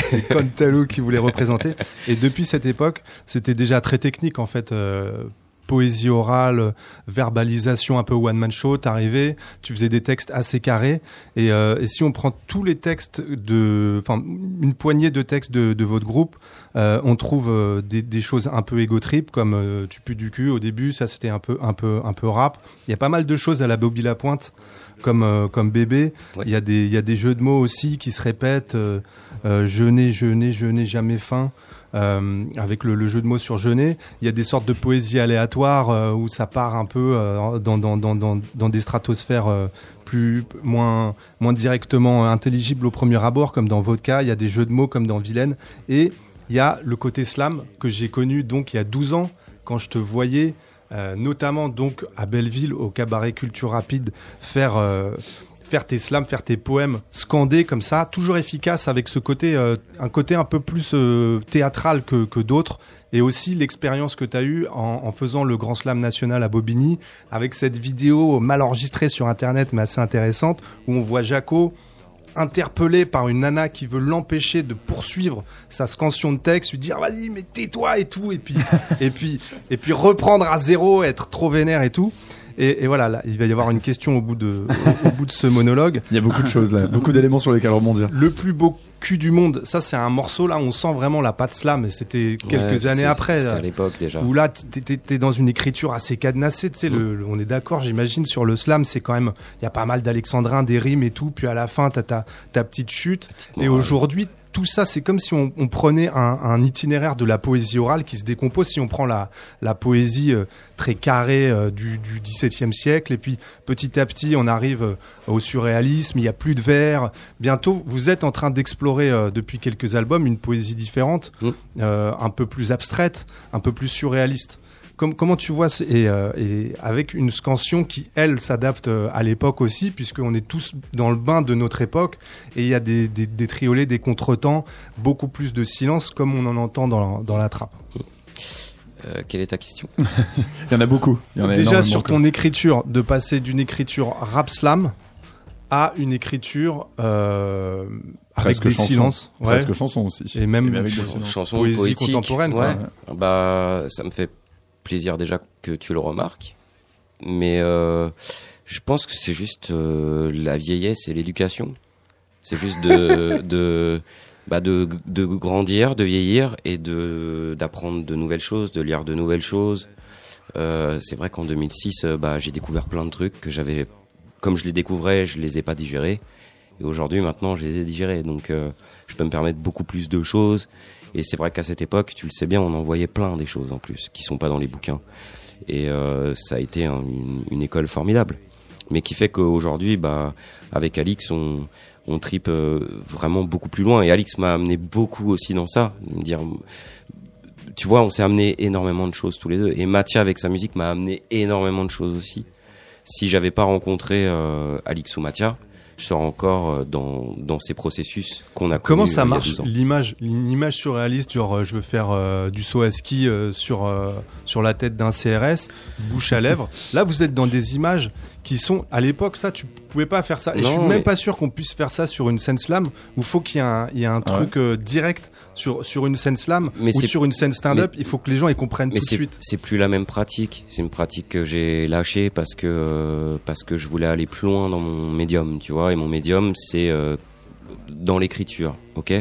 Cantalou. qui voulaient représenter. Et depuis cette époque, c'était déjà très technique en fait. euh, poésie orale, verbalisation un peu one man show, t'arrivais, tu faisais des textes assez carrés et, euh, et si on prend tous les textes de, enfin une poignée de textes de, de votre groupe, euh, on trouve euh, des, des choses un peu égo trip comme euh, tu pues du cul au début, ça c'était un peu un peu un peu rap. Il y a pas mal de choses à la Bobby Lapointe comme euh, comme bébé. Il y a des il y a des jeux de mots aussi qui se répètent. euh, euh, je n'ai je n'ai je n'ai jamais faim. euh, avec le, le jeu de mots sur jeûner, il y a des sortes de poésie aléatoire euh, où ça part un peu euh, dans, dans, dans, dans, dans des stratosphères plus moins moins directement intelligibles au premier abord, comme dans Vodka. Il y a des jeux de mots comme dans Vilaine, et il y a le côté slam que j'ai connu donc il y a 12 ans quand je te voyais. Euh, notamment donc à Belleville au cabaret Culture Rapide faire euh, faire tes slams, faire tes poèmes scandés comme ça, toujours efficace avec ce côté, euh, un côté un peu plus euh, théâtral que, que d'autres, et aussi l'expérience que tu as eue en, en faisant le Grand Slam national à Bobigny, avec cette vidéo mal enregistrée sur Internet, mais assez intéressante, où on voit Jaco interpellé par une nana qui veut l'empêcher de poursuivre sa scansion de texte, lui dire vas-y mais tais-toi et tout, et puis et puis et puis reprendre à zéro, être trop vénère et tout. Et, et voilà, là, il va y avoir une question au bout de au, au bout de ce monologue. Il y a beaucoup de choses là, beaucoup d'éléments sur lesquels rebondir. Le plus beau cul du monde, ça c'est un morceau là, on sent vraiment la patte slam. Et c'était quelques Ouais, années après. C'était à l'époque déjà. Où là, t'es- dans une écriture assez cadenassée, tu sais, le, le- on est d'accord, j'imagine, sur le slam, c'est quand même, il y a pas mal d'alexandrins, des rimes et tout, puis à la fin, t'as ta, ta petite chute. Et aujourd'hui, tout ça, c'est comme si on, on prenait un, un itinéraire de la poésie orale qui se décompose. Si on prend la, la poésie euh, très carrée euh, du, du XVIIe siècle, et puis petit à petit, on arrive euh, au surréalisme, il y a plus de vers. Bientôt, vous êtes en train d'explorer euh, depuis quelques albums une poésie différente, Mm. euh, un peu plus abstraite, un peu plus surréaliste. Comme- comment tu vois ce- et, euh, et avec une scansion qui elle s'adapte euh, à l'époque aussi puisqu'on est tous dans le bain de notre époque et il y a des, des, des triolets, des contretemps, beaucoup plus de silence comme on en entend dans, dans la trappe. Euh, quelle est ta question? Il y en a beaucoup. Il y en a Déjà sur ton écriture, de passer d'une écriture rap slam à une écriture euh, avec Presque des chanson. silences, ouais. presque chanson aussi. et même avec des ch- silences. Chanson poésie poétique, contemporaine, quoi. Bah, ça me fait plaisir déjà que tu le remarques, mais euh, je pense que c'est juste euh, la vieillesse et l'éducation. C'est juste de de bah de de grandir, de vieillir et de d'apprendre de nouvelles choses, de lire de nouvelles choses. Euh, c'est vrai qu'en 2006, euh, bah j'ai découvert plein de trucs que j'avais, comme je les découvrais, je les ai pas digérés. Et aujourd'hui, maintenant, je les ai digérés. Donc, euh, je peux me permettre beaucoup plus de choses. Et c'est vrai qu'à cette époque, tu le sais bien, on en voyait plein des choses en plus qui sont pas dans les bouquins. Et euh, ça a été un- une, école formidable. Mais qui fait qu'aujourd'hui, bah, avec Alix, on, on tripe euh, vraiment beaucoup plus loin. Et Alix m'a amené beaucoup aussi dans ça. Me dire, tu vois, on s'est amené énormément de choses tous les deux. Et Mathia, avec sa musique, m'a amené énormément de choses aussi. Si j'avais pas rencontré euh, Alix ou Mathia, je sors encore euh, dans, dans ces processus qu'on a Comment ça marche 12 ans. l'image, une image surréaliste, genre euh, je veux faire euh, du saut à ski euh, sur euh, sur la tête d'un CRS, bouche à lèvres. Là, vous êtes dans des images qui sont à l'époque ça, tu pouvais pas faire ça. Et je suis Non, même mais- pas sûr qu'on puisse faire ça sur une scène slam où faut qu'il y ait un, il y ait un Ah ouais. truc euh, direct sur sur une scène slam Mais ou sur une scène stand-up. Il faut que les gens ils comprennent Mais tout de suite. c'est plus la même pratique. C'est une pratique que j'ai lâchée parce que euh, parce que je voulais aller plus loin dans mon médium, tu vois. Et mon médium, c'est euh, dans l'écriture, ok?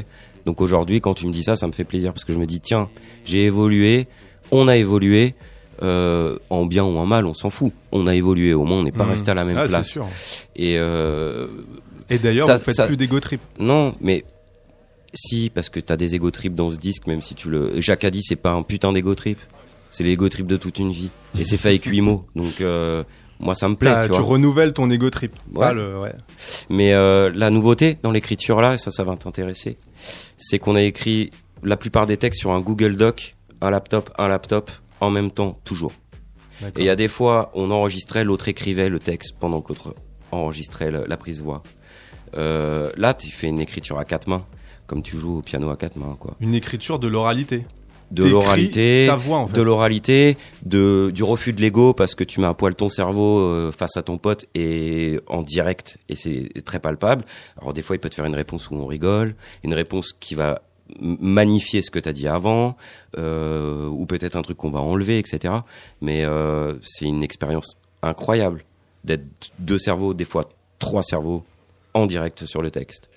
Donc aujourd'hui, quand tu me dis ça, ça me fait plaisir parce que je me dis tiens, j'ai évolué, on a évolué. Euh, en bien ou en mal, on s'en fout. On a évolué, au moins on n'est pas Mhm. resté à la même Ah, c'est place. sûr. Et euh, Et d'ailleurs, Ça- vous faites ça- plus d'ego trip. non, mais si, parce que t'as des ego trips dans ce disque, même si tu le. Jacques a dit, c'est pas un putain d'ego trip. C'est l'ego trip de toute une vie. Et c'est fait avec huit mots. Donc, euh, moi, ça me plaît. T'as- Tu tu vois. renouvelles ton ego trip. Ouais. Pas le- ouais. Mais euh, la nouveauté dans l'écriture là, et ça, ça va t'intéresser, c'est qu'on a écrit la plupart des textes sur un Google Doc, un laptop, un laptop, en même temps, toujours. Et il y a des fois, on enregistrait, l'autre écrivait le texte pendant que l'autre enregistrait le- la prise voix. Euh, là, tu fais une écriture à quatre mains, comme tu joues au piano à quatre mains, quoi. Une écriture de l'oralité. De l'oralité, ta voix en fait. de l'oralité, de du refus de l'ego parce que tu mets à poil ton cerveau euh, face à ton pote et en direct et c'est très palpable. Alors des fois, il peut te faire une réponse où on rigole, une réponse qui va magnifier ce que tu as dit avant, euh, ou peut-être un truc qu'on va enlever, etc. Mais euh, c'est une expérience incroyable d'être deux cerveaux, des fois trois cerveaux, en direct sur le texte.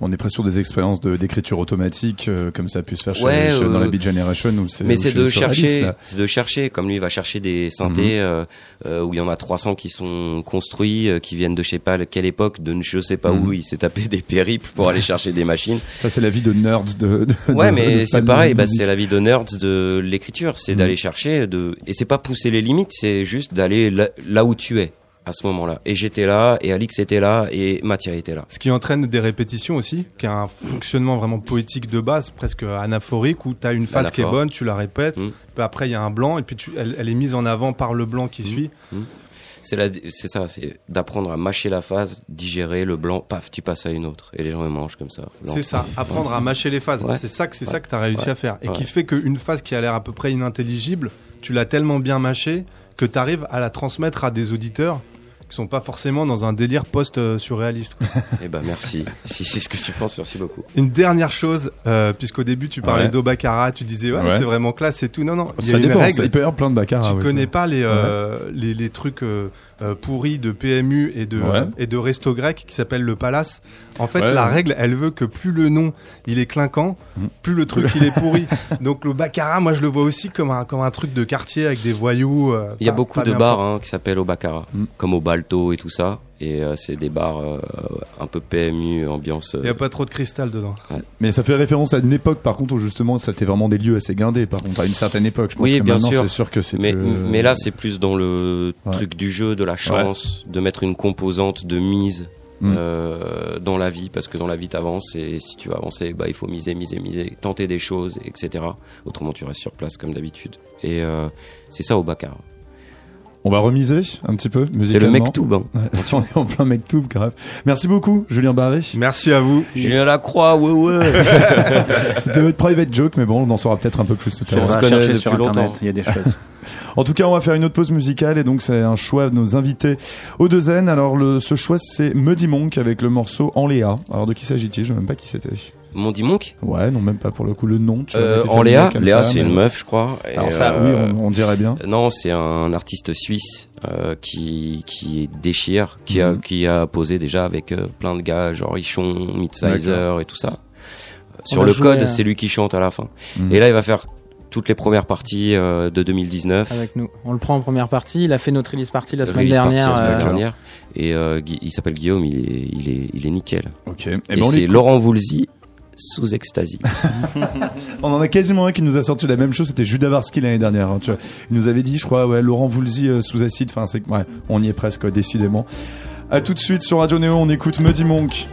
On est presque sur des expériences de- d'écriture automatique, euh, comme ça a pu se faire chez, Ouais, chez- dans euh, la Beat Generation. Où c'est, Mais c'est de chercher, c'est de chercher, comme lui il va chercher des synthés euh, euh, où il y en a 300 qui sont construits, euh, qui viennent de je sais pas quelle époque, de je sais pas Mhm. où, il s'est tapé des périples pour aller chercher des machines. Ça, c'est la vie de nerd. De, de- Ouais, de- mais c'est pareil, bah, c'est la vie de nerds de l'écriture, c'est Mhm. d'aller chercher, de et c'est pas pousser les limites, c'est juste d'aller là, là où tu es à ce moment-là. Et j'étais là, et Alix était là, et Mathia était là. Ce qui entraîne des répétitions aussi, qui a un fonctionnement vraiment poétique de base, presque anaphorique, où tu as une phase qui est bonne, tu la répètes, Mm. puis après il y a un blanc, et puis tu, elle, elle est mise en avant par le blanc qui Mm. suit. C'est la, c'est ça, c'est d'apprendre à mâcher la phase, digérer le blanc, paf, tu passes à une autre, et les gens ils mangent comme ça. C'est ça, apprendre à mâcher les phases. Ouais. C'est ça que c'est Ouais. ça que tu as réussi Ouais. à faire. Et qui fait qu'une phase qui a l'air à peu près inintelligible, tu l'as tellement bien mâchée que tu arrives à la transmettre à des auditeurs qui sont pas forcément dans un délire post-surréaliste. Eh ben merci. si c'est ce que tu penses, merci beaucoup. Une dernière chose, euh, puisqu'au début tu parlais Ouais. d'Obakara, tu disais ouais, Ouais. c'est vraiment classe et tout. Non, non, il y a Ça une dépend, règle. il peut y avoir plein de baccarat. tu ouais, connais ça. pas les, euh, les, les trucs euh, pourris de PMU et de, Ouais. et de resto grec qui s'appelle le Palace. En fait, Ouais, la ouais. règle, elle veut que plus le nom il est clinquant, Mm. plus le truc il est pourri. Donc le baccarat, moi je le vois aussi comme un, comme un truc de quartier avec des voyous. euh, Il y a beaucoup de bars hein, qui s'appellent au Baccarat, Mm. comme au Balto et tout ça. Et euh, c'est des bars euh, un peu PMU, ambiance. euh, Il y a pas trop de cristal dedans. Mais ça fait référence à une époque, par contre, où justement, ça était vraiment des lieux assez guindés. Par contre, à une certaine époque, je pense Oui, que bien sûr. c'est sûr que c'est mais, plus, mais là, c'est plus dans le Ouais. truc du jeu, de la chance, de mettre une composante de mise Mm. euh, dans la vie, parce que dans la vie, t'avances et si tu veux avancer, bah, il faut miser, miser, miser, tenter des choses, etc. Autrement, tu restes sur place comme d'habitude. Et euh, c'est ça au Baccarat. On va remiser un petit peu, C'est le musicalement. mec tout, hein. Ouais, on est en plein mec tout, grave. Merci beaucoup, Julien Barré. Merci à vous. Julien Lacroix, ouais, ouais. C'était votre private joke, mais bon, on en saura peut-être un peu plus tout à On l'heure. se va connaît depuis sur internet, longtemps. il y a des choses. En tout cas, on va faire une autre pause musicale et donc c'est un choix de nos invités au Zen. Alors le, ce choix c'est Muddy Monk avec le morceau En Léa. Alors de qui s'agit-il? Je sais même pas qui c'était. Mondi Monk Ouais, non même pas pour le coup le nom. Tu vois, euh, En Léa, comme Léa c'est mais- une meuf, je crois. Et, Alors ça, euh, oui, on, on dirait bien. Non, c'est un artiste suisse euh, qui qui déchire, qui a Mhm. qui a posé déjà avec euh, plein de gars, genre Ichon, Midsizer et tout ça. Sur a le code, euh, c'est lui qui chante à la fin. Mhm. Et là, il va faire toutes les premières parties euh, de 2019. avec nous. On le prend en première partie. Il a fait notre release party la semaine Release party dernière. la semaine euh, dernière. Et euh, il s'appelle Guillaume, il est il est il est nickel. Ok. Et, Et, ben, c'est. Laurent Voulzy sous extasie. on en a quasiment un qui nous a sorti la même chose. C'était Judas Varski l'année dernière. hein. Il nous avait dit, je crois, ouais, Laurent Voulzy euh, sous acide. Enfin, c'est on y est presque décidément. À tout de suite sur Radio Néo. On écoute Muddy Monk.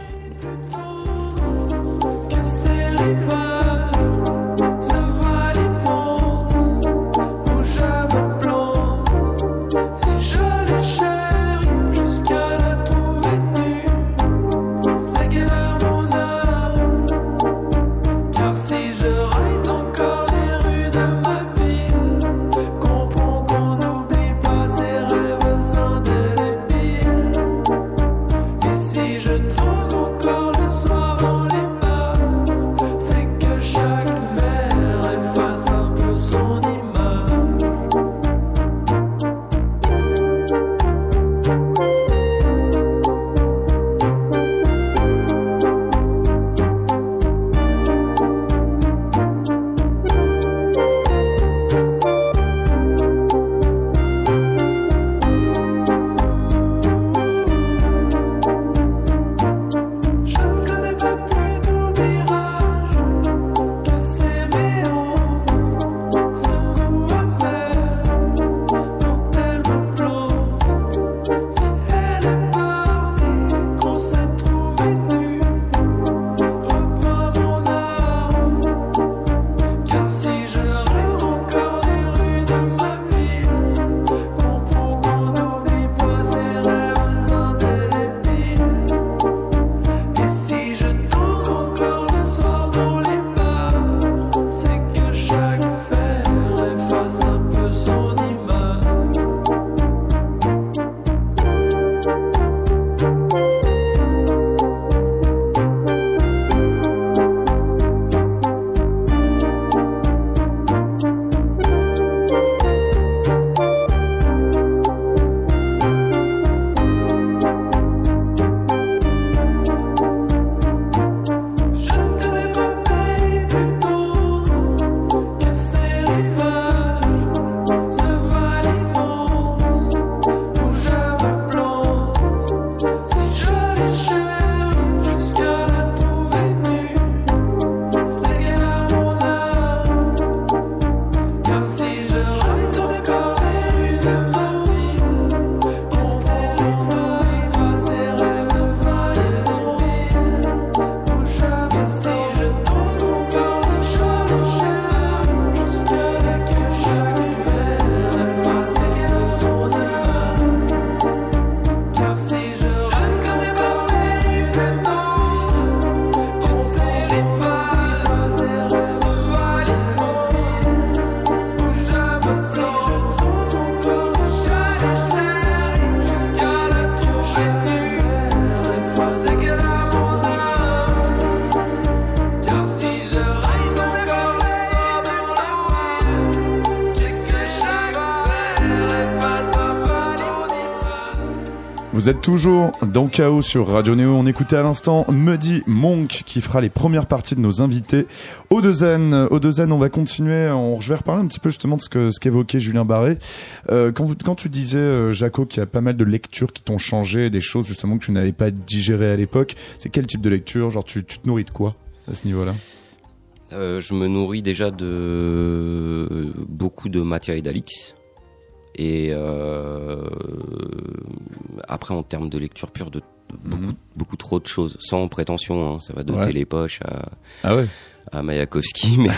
Vous êtes toujours dans Chaos sur Radio Néo. On écoutait à l'instant Muddy Monk qui fera les premières parties de nos invités. Au Dezen, au Dezen, on va continuer. On, je vais reparler un petit peu justement de ce que ce qu'évoquait Julien Barré. Euh, quand, tu disais, euh, Jaco, qu'il y a pas mal de lectures qui t'ont changé, des choses justement que tu n'avais pas digérées à l'époque, c'est quel type de lecture? Genre, tu, te nourris de quoi à ce niveau-là? Euh, je me nourris déjà de beaucoup de matière d'Alix. Et euh, après, en termes de lecture pure, de, beaucoup, Mhm. beaucoup trop de choses, sans prétention. hein. ça va de Ouais. Télépoche à, Ah ouais à Mayakovsky, mais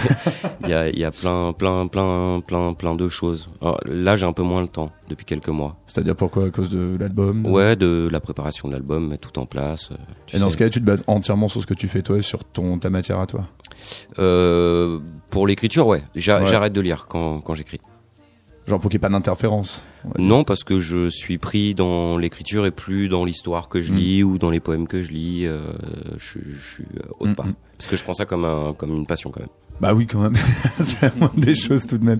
il y a, il y a plein, plein, plein, plein, plein de choses. Alors, là, j'ai un peu moins le temps depuis quelques mois. C'est-à-dire pourquoi? À cause de l'album? Ouais, de la préparation de l'album, mettre tout en place. euh, tu Et dans ce cas-là, tu te bases entièrement sur ce que tu fais toi, sur ton ta matière à toi? Euh, pour l'écriture, Ouais. J'arrête de lire quand, quand j'écris. Genre pour qu'il n'y ait pas d'interférence. Non, parce que je suis pris dans l'écriture et plus dans l'histoire que je Mm. lis ou dans les poèmes que je lis. euh, je, je suis euh, autre Mm, part. mm. Parce que je prends ça comme, un, comme une passion quand même. Bah oui, quand même. c'est la moindre des choses tout de même.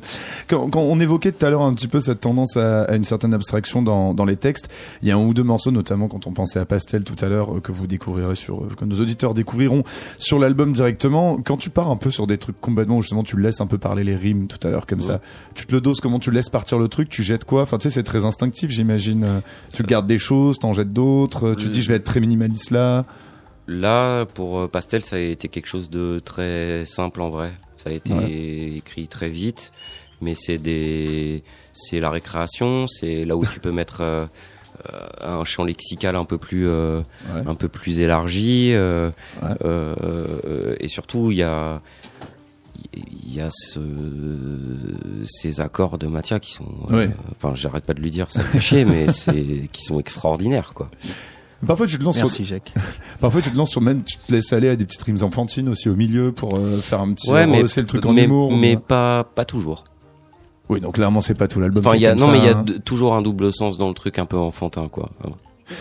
Quand, quand on évoquait tout à l'heure un petit peu cette tendance à, à une certaine abstraction dans, dans les textes, il y a un ou deux morceaux, notamment quand on pensait à Pastel tout à l'heure, euh, que vous découvrirez sur, euh, que nos auditeurs découvriront sur l'album directement. Quand tu pars un peu sur des trucs complètement, justement, tu laisses un peu parler les rimes tout à l'heure comme Ouais. ça. Tu te le doses, comment tu laisses partir le truc, tu jettes quoi? Enfin, tu sais, c'est très instinctif, j'imagine. Euh, Tu gardes des choses, t'en jettes d'autres. Tu te dis, je vais être très minimaliste là. Là, pour euh, Pastel, ça a été quelque chose de très simple en vrai. Ça a été Ouais. écrit très vite, mais c'est des, c'est la récréation, c'est là où tu peux mettre euh, euh, un champ lexical un peu plus, euh, Ouais. un peu plus élargi, euh, Ouais. et surtout il y a, il y a ce, ces accords de Mathia qui sont, enfin, j'arrête pas de lui dire, ça chier, mais c'est, qui sont extraordinaires, quoi. Parfois, tu te lances sur, Jacques. Parfois, tu te lances sur même, tu te laisses aller à des petites rimes enfantines aussi au milieu pour euh, faire un petit, Ouais, mais, rehausser le truc en mais, humour. mais ou- pas, pas toujours. Oui, donc clairement, c'est pas tout l'album. Enfin, il y a, non, ça, mais il y a hein. toujours un double sens dans le truc un peu enfantin, quoi.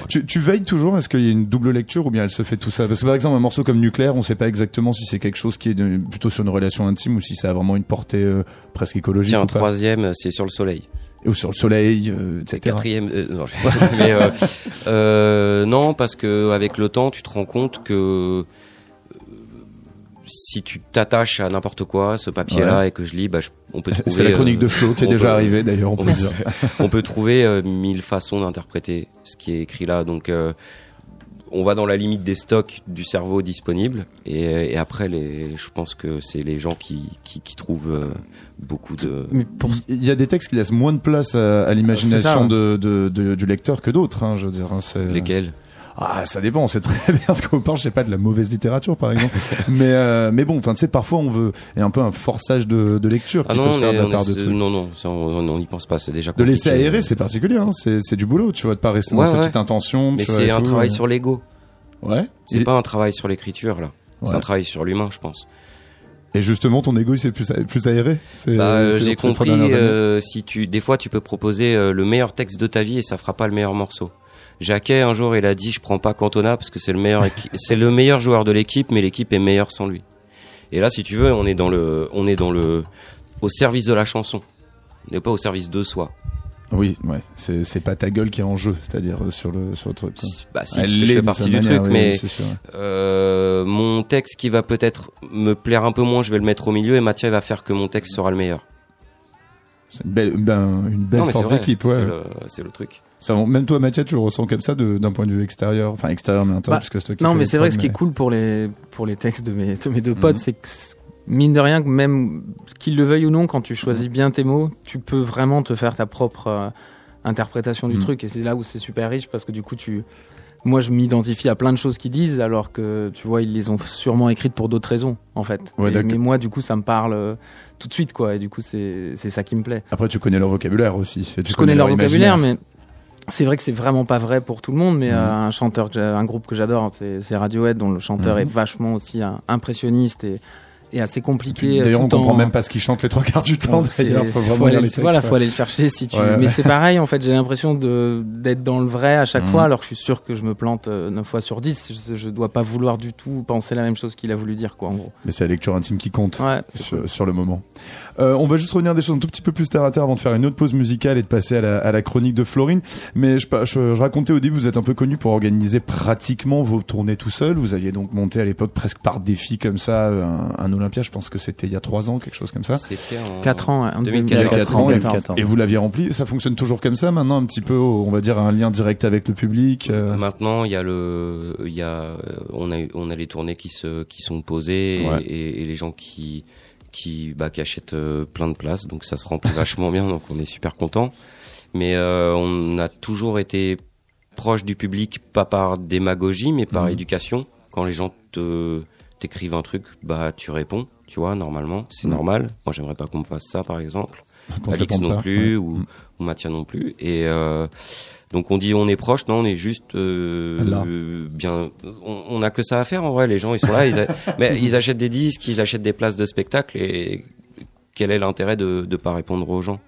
Tu, tu veilles toujours Est-ce qu'il y a une double lecture ou bien elle se fait tout ça? Parce que par exemple, un morceau comme Nucléaire, on sait pas exactement si c'est quelque chose qui est de- plutôt sur une relation intime ou si ça a vraiment une portée euh, presque écologique. Tiens, un troisième, c'est sur le soleil. Ou sur le soleil, euh, Et etc. quatrième, euh, non, mais euh, euh, non, parce que avec le temps, tu te rends compte que euh, si tu t'attaches à n'importe quoi, ce papier-là, et que je lis, bah, je- on peut trouver. C'est la chronique euh, de Flo qui est déjà peut- arrivée d'ailleurs, on on peut trouver mille façons d'interpréter ce qui est écrit là. Donc, on va dans la limite des stocks du cerveau disponibles. Et, et après, les, je pense que c'est les gens qui, qui, qui trouvent euh, beaucoup de. Mais pour Il y a des textes qui laissent moins de place à, l'imagination ouais. de, de- de- du lecteur que d'autres. Hein, je veux dire, hein, Lesquels? Ah, ça dépend. On sait très bien de quoi on parle. Je sais pas de la mauvaise littérature, par exemple. mais euh, mais bon, enfin, tu sais, parfois on veut et un peu un forçage de, de lecture Ah peut non, se faire de la part de trucs. non, non, ça, on n'y pense pas. C'est déjà De laisser compliqué. aérer, c'est particulier. Hein. C'est c'est du boulot. Tu vois, de pas rester Ouais, dans cette ouais. petite intention. Mais c'est un tout, travail euh. sur l'ego. Ouais. C'est pas un travail sur l'écriture là. C'est un travail sur l'humain, je pense. Et justement, ton ego, il s'est plus, plus aéré? C'est- Bah, euh, c'est j'ai compris. euh, si tu, des fois, tu peux proposer euh, le meilleur texte de ta vie et ça fera pas le meilleur morceau. Jacquet un jour, il a dit, je prends pas Cantona parce que c'est le meilleur, c'est le meilleur joueur de l'équipe, mais l'équipe est meilleure sans lui. Et là, si tu veux, on est dans le, on est dans le, au service de la chanson. On n'est pas au service de soi. Oui, ouais. C'est c'est pas ta gueule qui est en jeu, c'est-à-dire euh, sur le sur le truc. Bah si, Elle je fais partie du manière, truc, oui, mais euh, mon texte qui va peut-être me plaire un peu moins, je vais le mettre au milieu et Mathieu va faire que mon texte sera le meilleur. C'est une belle, ben, une belle Non, force d'équipe, ouais. c'est le, c'est le truc. Ça, même toi, Mathieu, tu le ressens comme ça d'un point de vue extérieur, enfin extérieur mais intérieur, Bah, parce que c'est toi qui Non, mais c'est vrai prods, ce qui est mais- cool pour les, pour les textes de mes, de mes deux potes, Mhm. c'est que, mine de rien, même qu'ils le veuillent ou non, quand tu choisis bien tes mots, tu peux vraiment te faire ta propre euh, interprétation du Mhm. truc. Et c'est là où c'est super riche parce que du coup, tu, moi, je m'identifie à plein de choses qu'ils disent, alors que, tu vois, ils les ont sûrement écrites pour d'autres raisons, en fait. Ouais, Et- mais moi, du coup, ça me parle euh, tout de suite, quoi. Et du coup, c'est c'est ça qui me plaît. Après, tu connais leur vocabulaire aussi. tu Je connais leur vocabulaire, mais c'est vrai que c'est vraiment pas vrai pour tout le monde. Mais Mhm. euh, un chanteur, un groupe que j'adore, c'est c'est Radiohead, dont le chanteur Mhm. est vachement aussi euh, impressionniste et, est assez compliqué. euh, D'ailleurs, on en- comprend même pas ce qu'ils chantent les trois quarts du temps. D'ailleurs, faut vraiment aller, voilà, faut aller le chercher si tu. Ouais, mais c'est pareil, en fait, j'ai l'impression de d'être dans le vrai à chaque Mhm. fois, alors que je suis sûr que je me plante euh, 9 fois sur 10. Je, je dois pas vouloir du tout penser la même chose qu'il a voulu dire, quoi, en gros. Mais c'est la lecture intime qui compte sur, sur le moment. Euh, on va juste revenir à des choses un tout petit peu plus terre à terre avant de faire une autre pause musicale et de passer à la, à la chronique de Florine. Mais je, je, je racontais au début, vous êtes un peu connu pour organiser pratiquement vos tournées tout seul. Vous aviez donc monté à l'époque presque par défi comme ça un, un Olympia. Je pense que c'était il y a trois ans, quelque chose comme ça. C'était en 4 ans, hein, en 2014. 4 ans, et, 2014. et vous l'aviez rempli. Ça fonctionne toujours comme ça maintenant, un petit peu, on va dire un lien direct avec le public. euh. Maintenant, il y a le, il y a, on a, on a les tournées qui se, qui sont posées et- Ouais. et, et les gens qui, qui, bah, qui achètent euh, plein de places, donc ça se remplit vachement bien, donc on est super content. Mais euh, on a toujours été proche du public, pas par démagogie, mais par Mhm. éducation. Quand les gens te t'écrivent un truc, bah tu réponds, tu vois, normalement, c'est Mhm. normal. Moi, j'aimerais pas qu'on me fasse ça, par exemple. Te Alix non pas. plus Ouais. ou, Mm. ou Mathia non plus. Et euh, donc on dit on est proche, non, on est juste euh, euh, bien. On, on a que ça à faire en vrai. Les gens ils sont là, ils a- mais ils achètent des disques, ils achètent des places de spectacle et quel est l'intérêt de de pas répondre aux gens?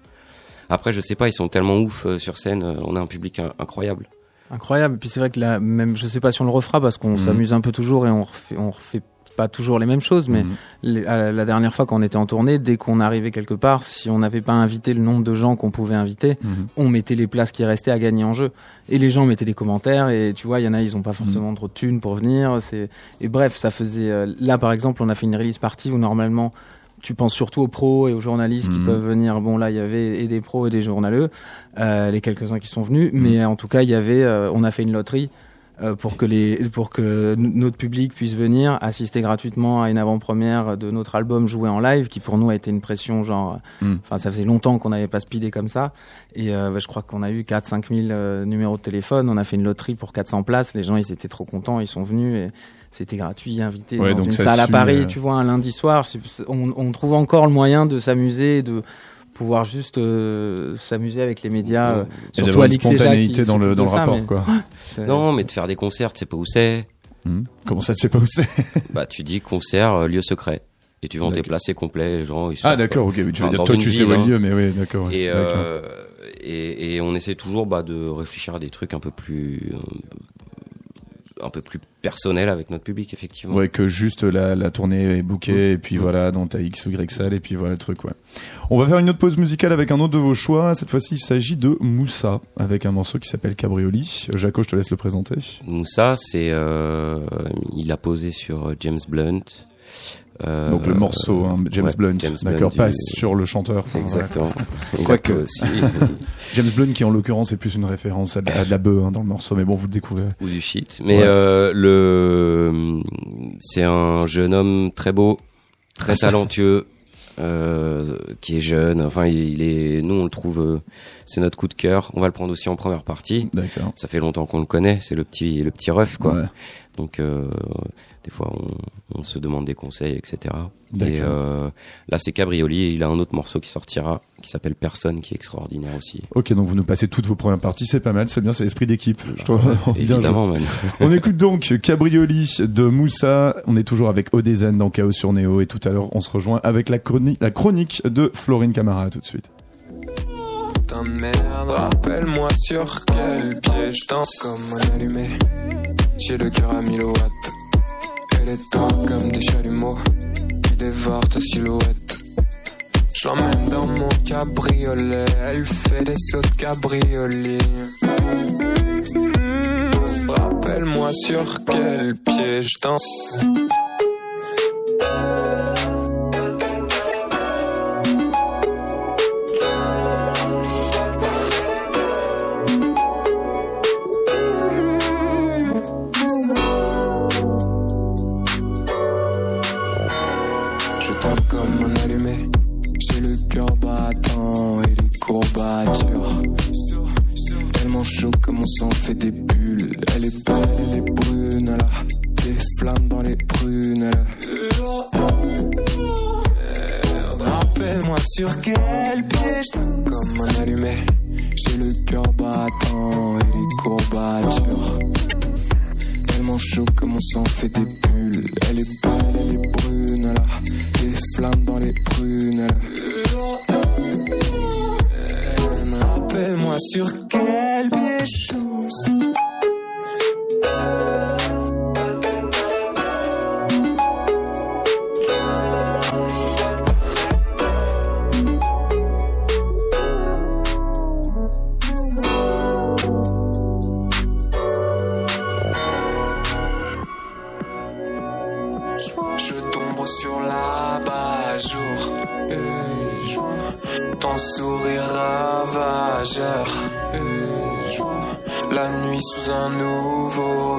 Après je sais pas, ils sont tellement ouf euh, sur scène, euh, on a un public in- incroyable. Incroyable. Puis c'est vrai que là, même, je sais pas si on le refera parce qu'on Mhm. s'amuse un peu toujours et on refait, on refait pas toujours les mêmes choses. Mais Mhm. les- à la dernière fois quand on était en tournée, dès qu'on arrivait quelque part, si on n'avait pas invité le nombre de gens qu'on pouvait inviter, Mhm. on mettait les places qui restaient à gagner en jeu. Et les gens mettaient des commentaires et tu vois, il y en a, ils ont pas forcément trop de thunes pour venir. C'est et bref, ça faisait. euh, Là, par exemple, on a fait une release party où normalement. Tu penses surtout aux pros et aux journalistes qui Mhm. peuvent venir. Bon, là, il y avait et des pros et des journaleux, euh, les quelques-uns qui sont venus. Mais en tout cas, il y avait. euh, on a fait une loterie pour que les pour que notre public puisse venir assister gratuitement à une avant-première de notre album joué en live, qui pour nous a été une pression genre. Mm. Enfin, ça faisait longtemps qu'on n'avait pas speedé comme ça. Et euh, bah, je crois qu'on a eu 4-5 000 euh, numéros de téléphone. On a fait une loterie pour 400 places. Les gens, ils étaient trop contents. Ils sont venus et c'était gratuit, invité Ouais, dans donc une salle à Paris. euh, Tu vois, un lundi soir, on, on trouve encore le moyen de s'amuser, de pouvoir juste euh, s'amuser avec les médias. euh, Et surtout une Alix et Jacques qui spontanéité dans le, dans le ça, rapport, mais quoi. Non, mais de faire des concerts, tu sais pas où c'est. Mhm. Comment ça, tu sais pas où c'est Bah tu dis concert, euh, lieu secret. Et tu vends tes places complets, les gens. Ils Ah d'accord, ok. mais Tu veux Enfin, dire, toi, une tu sais où est hein. le lieu, mais oui, d'accord. ouais, Et, euh, et, et on essaie toujours bah, de réfléchir à des trucs un peu plus un peu plus personnels avec notre public effectivement. Ouais, que juste la, la tournée est bookée, et puis voilà, dans ta X ou Y salle, et puis voilà le truc, ouais. On va faire une autre pause musicale avec un autre de vos choix. Cette fois-ci, il s'agit de Moussa, avec un morceau qui s'appelle Cabrioli. Jaco, je te laisse le présenter. Moussa, c'est euh, il a posé sur James Blunt. Euh, Donc le morceau, hein, James ouais, Blunt, d'accord, Blunt pas du- sur le chanteur. Exactement. Quoique. Aussi- James Blunt qui en l'occurrence est plus une référence à de, à de la bœuf hein, dans le morceau, mais bon, vous le découvrez. ou du shit. Mais Ouais. euh, le c'est un jeune homme très beau, très talentueux, euh, qui est jeune. Enfin, il, est. Nous, on le trouve. euh, c'est notre coup de cœur. On va le prendre aussi en première partie. D'accord. Ça fait longtemps qu'on le connaît. C'est le petit le petit ref quoi. Ouais. Donc euh, des fois on, on se demande des conseils, etc. Et euh, là c'est Cabrioli et il a un autre morceau qui sortira qui s'appelle Personne qui est extraordinaire aussi. Ok, donc vous nous passez toutes vos premières parties, c'est pas mal, c'est bien, c'est l'esprit d'équipe. Je trouve bien joué. Évidemment man. On écoute donc Cabrioli de Moussa. On est toujours avec Odezen dans Chaos sur Néo et tout à l'heure on se rejoint avec la chronique, la chronique de Florine Camara. À tout de suite. Putain de merde, rappelle-moi sur quel pied je danse comme un allumé. J'ai le cœur à 1000 watts. Et les doigts comme des chalumeaux qui dévorent ta silhouette. Je l'emmène dans mon cabriolet, elle fait des sauts de cabriolet. Rappelle-moi sur quel pied je danse.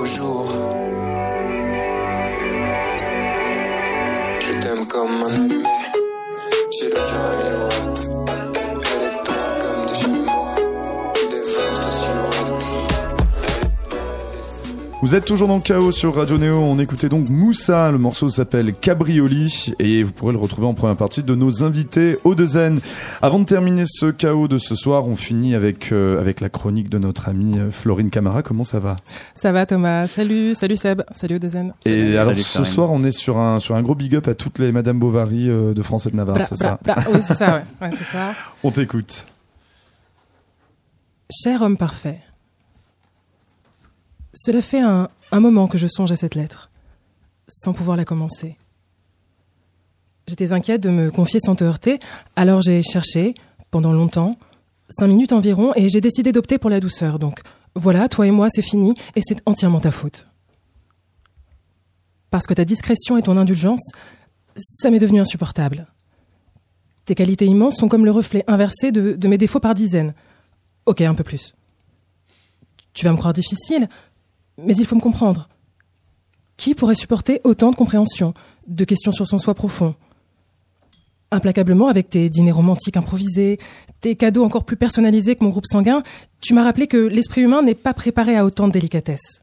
Nouveau jour. Vous êtes toujours dans le chaos sur Radio Néo. On écoutait donc Moussa. Le morceau s'appelle Cabrioli et vous pourrez le retrouver en première partie de nos invités au Zen. Avant de terminer ce chaos de ce soir, on finit avec euh, avec la chronique de notre amie euh, Florine Camara. Comment ça va? Ça va Thomas, salut, salut Seb, salut Odezen. Et alors Salut, ce soir, on est sur un sur un gros big up à toutes les Madame Bovary euh, de France et de Navarre. C'est ça? bla. Oui, c'est ça, ouais. ouais c'est ça. On t'écoute. Cher homme parfait, cela fait un, moment que je songe à cette lettre, sans pouvoir la commencer. J'étais inquiète de me confier sans te heurter, alors j'ai cherché, pendant longtemps, cinq minutes environ, et j'ai décidé d'opter pour la douceur. Donc voilà, toi et moi, c'est fini, et c'est entièrement ta faute. Parce que ta discrétion et ton indulgence, ça m'est devenu insupportable. Tes qualités immenses sont comme le reflet inversé de mes défauts par dizaines. Ok, un peu plus. Tu vas me croire difficile, mais il faut me comprendre. Qui pourrait supporter autant de compréhension, de questions sur son soi profond? Implacablement, avec tes dîners romantiques improvisés, tes cadeaux encore plus personnalisés que mon groupe sanguin, tu m'as rappelé que l'esprit humain n'est pas préparé à autant de délicatesse.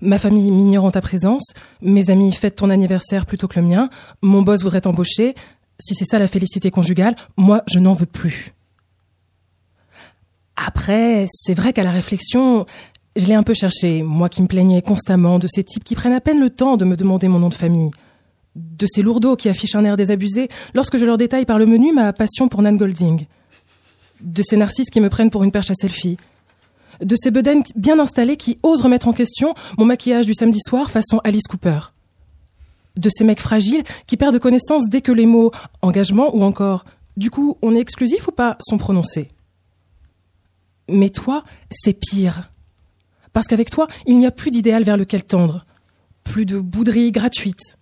Ma famille m'ignorant ta présence, mes amis fêtent ton anniversaire plutôt que le mien, mon boss voudrait t'embaucher. Si c'est ça la félicité conjugale, moi je n'en veux plus. Après, c'est vrai qu'à la réflexion, je l'ai un peu cherché, moi qui me plaignais constamment de ces types qui prennent à peine le temps de me demander mon nom de famille. De ces lourdeaux qui affichent un air désabusé lorsque je leur détaille par le menu ma passion pour Nan Golding. De ces narcisses qui me prennent pour une perche à selfie. De ces bedaines bien installés qui osent remettre en question mon maquillage du samedi soir façon Alice Cooper. De ces mecs fragiles qui perdent connaissance dès que les mots engagement ou encore du coup on est exclusif ou pas sont prononcés. Mais toi, c'est pire. Parce qu'avec toi, il n'y a plus d'idéal vers lequel tendre. Plus de bouderie gratuite.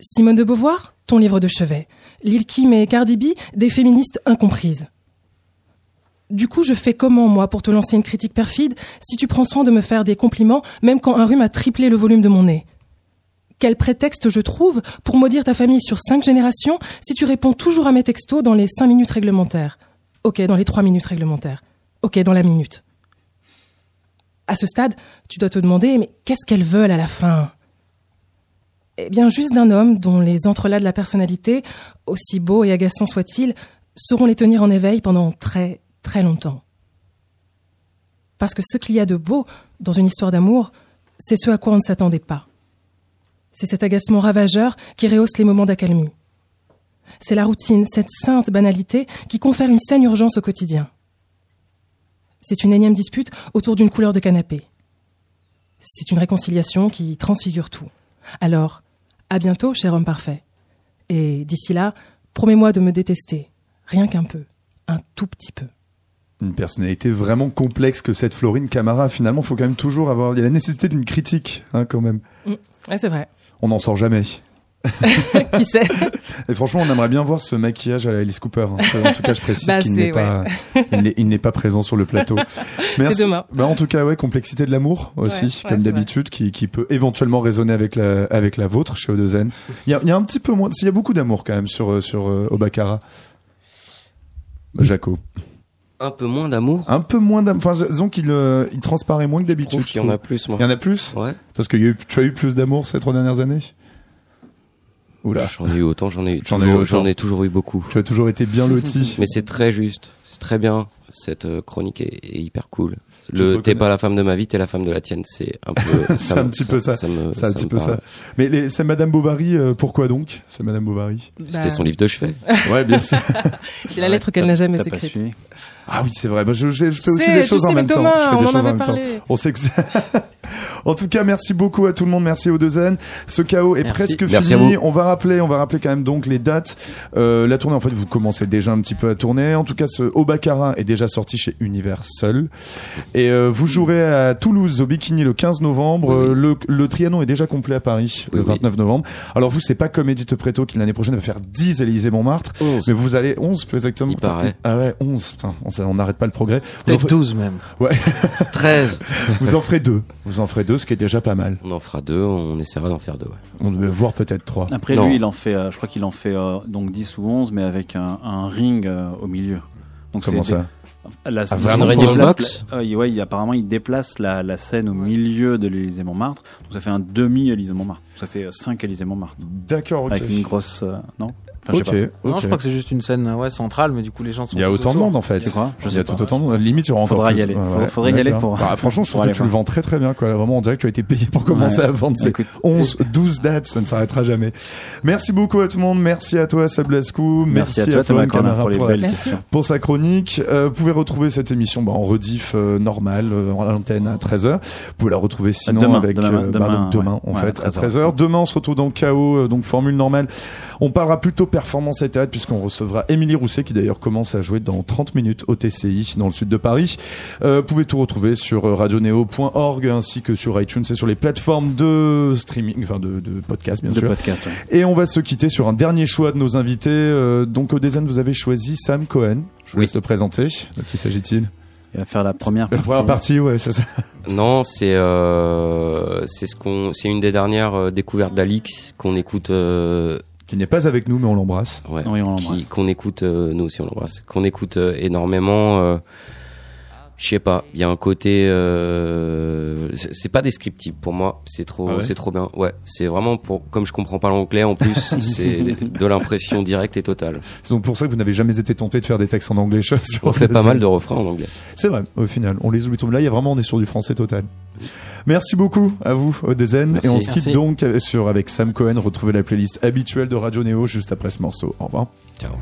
Simone de Beauvoir, ton livre de chevet. Lil Kim et Cardi B, des féministes incomprises. Du coup, je fais comment, moi, pour te lancer une critique perfide, si tu prends soin de me faire des compliments, même quand un rhume a triplé le volume de mon nez? Quel prétexte je trouve pour maudire ta famille sur cinq générations si tu réponds toujours à mes textos dans les cinq minutes réglementaires? Ok, dans les trois minutes réglementaires. Ok, dans la minute. À ce stade, tu dois te demander, mais qu'est-ce qu'elles veulent à la fin? Eh bien, juste d'un homme dont les entrelacs de la personnalité, aussi beaux et agaçants soient-ils, sauront les tenir en éveil pendant très, très longtemps. Parce que ce qu'il y a de beau dans une histoire d'amour, c'est ce à quoi on ne s'attendait pas. C'est cet agacement ravageur qui rehausse les moments d'accalmie. C'est la routine, cette sainte banalité qui confère une saine urgence au quotidien. C'est une énième dispute autour d'une couleur de canapé. C'est une réconciliation qui transfigure tout. Alors, à bientôt, cher homme parfait. Et d'ici là, promets-moi de me détester, rien qu'un peu, un tout petit peu. Une personnalité vraiment complexe que cette Florine Camara. Finalement, faut quand même toujours avoir. Il y a la nécessité d'une critique, hein, quand même. Mm. Ouais, c'est vrai. On n'en sort jamais. Qui sait Et franchement, on aimerait bien voir ce maquillage à la Alice Cooper. hein. En tout cas, je précise Bah, qu'il c'est- n'est pas, il n'est- il n'est pas présent sur le plateau. Merci. demain. Bah, en tout cas, ouais, complexité de l'amour aussi, Ouais, ouais, comme c'est d'habitude, qui, qui peut éventuellement résonner avec la, avec la vôtre chez Odezen. Il y a, il y a un petit peu moins, il y a beaucoup d'amour quand même sur, sur euh, Obakara. Jaco. Un peu moins d'amour. Un peu moins d'amour. Enfin, disons qu'il euh, il transparaît moins que Je d'habitude. trouve qu'il y en a plus, moi. Il y en a plus Ouais. Parce que il y a eu- tu as eu plus d'amour ces trois dernières années. J'en ai eu autant, j'en ai, J'en ai eu toujours- autant. j'en ai toujours eu beaucoup. Tu as toujours été bien loti. Mais c'est très juste, c'est très bien. cette euh, chronique est, est hyper cool. Le t'es pas la femme de ma vie, t'es la femme de la tienne. C'est un peu. c'est me- un petit peu ça. C'est un ça petit peu parle. ça. Mais c'est Madame Bovary, euh, pourquoi donc? C'est Madame Bovary. C'était Bah, son livre de chevet. Ouais, bien sûr. C'est la lettre qu'elle n'a jamais écrite. Ah oui, c'est vrai. Moi, je, je- je fais aussi des choses sais, en même temps. Je fais des on en choses en avait même temps. parlé. On sait que c'est- En tout cas, merci beaucoup à tout le monde. Merci aux deux Zen. Ce chaos est Merci. presque Merci fini. On va rappeler, on va rappeler quand même donc les dates. Euh, la tournée, en fait, vous commencez déjà un petit peu à tourner. En tout cas, ce Au Baccarat est déjà sorti chez Universal. Et euh, vous jouerez à Toulouse au Bikini le 15 novembre. Oui, oui. Euh, Le, le Trianon est déjà complet à Paris le Oui, oui. 29 novembre. Alors vous, c'est pas comme Edith Preto qui l'année prochaine va faire 10 Élysée Montmartre. 11. Mais vous allez 11 plus exactement. Il paraît. Ah ouais, 11. Putain, on n'arrête pas le progrès. Peut-être ferez, 12 même. 13. vous en ferez deux. Vous en ferez deux, ce qui est déjà pas mal. On en fera deux, on essaiera d'en faire deux. ouais. On devait voir peut-être trois. Après, Non. lui, il en fait, euh, je crois qu'il en fait euh, donc 10 ou 11, mais avec un, un ring euh, au milieu. Donc Comment c'est ça? des- la, Ah, il vraiment, déplace pour box la- euh, il- ouais, il- apparemment, il déplace la, la scène au milieu de l'Élysée Montmartre. Donc ça fait un demi Élysée Montmartre. Ça fait 5 Élysée Montmartre. D'accord, ok. Avec une grosse. euh, non Enfin. Non, je crois que c'est juste une scène ouais, centrale, mais du coup les gens sont. Il y a autant de monde en fait. Tu crois Je Il y a tout autant de monde. Limite, il y aura encore Faudra y aller. Faudrait y aller pour- Bah, franchement, je trouve que tu le vends très très bien. Quoi. Vraiment, on dirait que tu as été payé pour commencer Ouais. à vendre ces Écoute, 11, 12 dates. Ça ne s'arrêtera jamais. Merci beaucoup à tout le monde. Merci à toi, Seb Lascou. Merci, à toi, Thomas Camara pour sa chronique. Euh, vous pouvez retrouver cette émission bah, en rediff euh, normale, euh, à l'antenne à 13h. Vous pouvez la retrouver sinon Demain, avec demain, euh, bah, en fait à à 13h. 13h. Demain, on se retrouve dans KO, euh, donc formule normale. On parlera plutôt performance et théâtre puisqu'on recevra Émilie Rousset qui d'ailleurs commence à jouer dans 30 minutes au TCI dans le sud de Paris. Euh, vous pouvez tout retrouver sur euh, radioneo.org ainsi que sur iTunes et sur les plateformes de streaming, enfin de, de podcast bien de sûr. podcast. ouais. Et on va se quitter sur un dernier choix de nos invités. Euh, donc au design, vous avez choisi Sam Cohen. Je vous Oui. laisse le présenter. De qui s'agit-il? Il va faire la première La partie. première partie, ouais, c'est ça. Non, c'est euh, c'est ce qu'on, c'est une des dernières euh, découvertes d'Alix qu'on écoute. euh, Qui n'est pas avec nous, mais on l'embrasse. ouais, Oui, on l'embrasse. qu'on écoute euh, nous aussi on l'embrasse, qu'on écoute euh, énormément. Je sais pas, il y a un côté, euh, c'est pas descriptible pour moi. C'est trop, Ah ouais c'est trop bien. Ouais, c'est vraiment pour, comme je comprends pas l'anglais en plus, c'est de l'impression directe et totale. C'est donc pour ça que vous n'avez jamais été tenté de faire des textes en anglais. sur On fait pas mal de refrains en anglais. C'est vrai, au final. On les oublie tout. Là, il y a vraiment, on est sur du français total. Merci beaucoup à vous, Odezen. Merci. Et on se quitte Merci. donc sur, avec Sam Cohen. Retrouvez la playlist habituelle de Radio Néo juste après ce morceau. Au revoir. Ciao.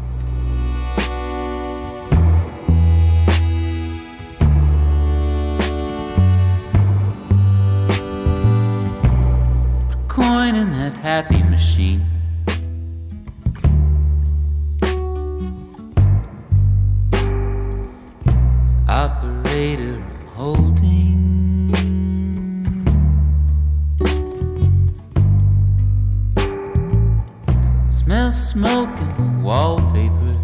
Coin in that happy machine. Operator I'm holding. Smell smoke in the wallpaper.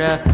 Traffic.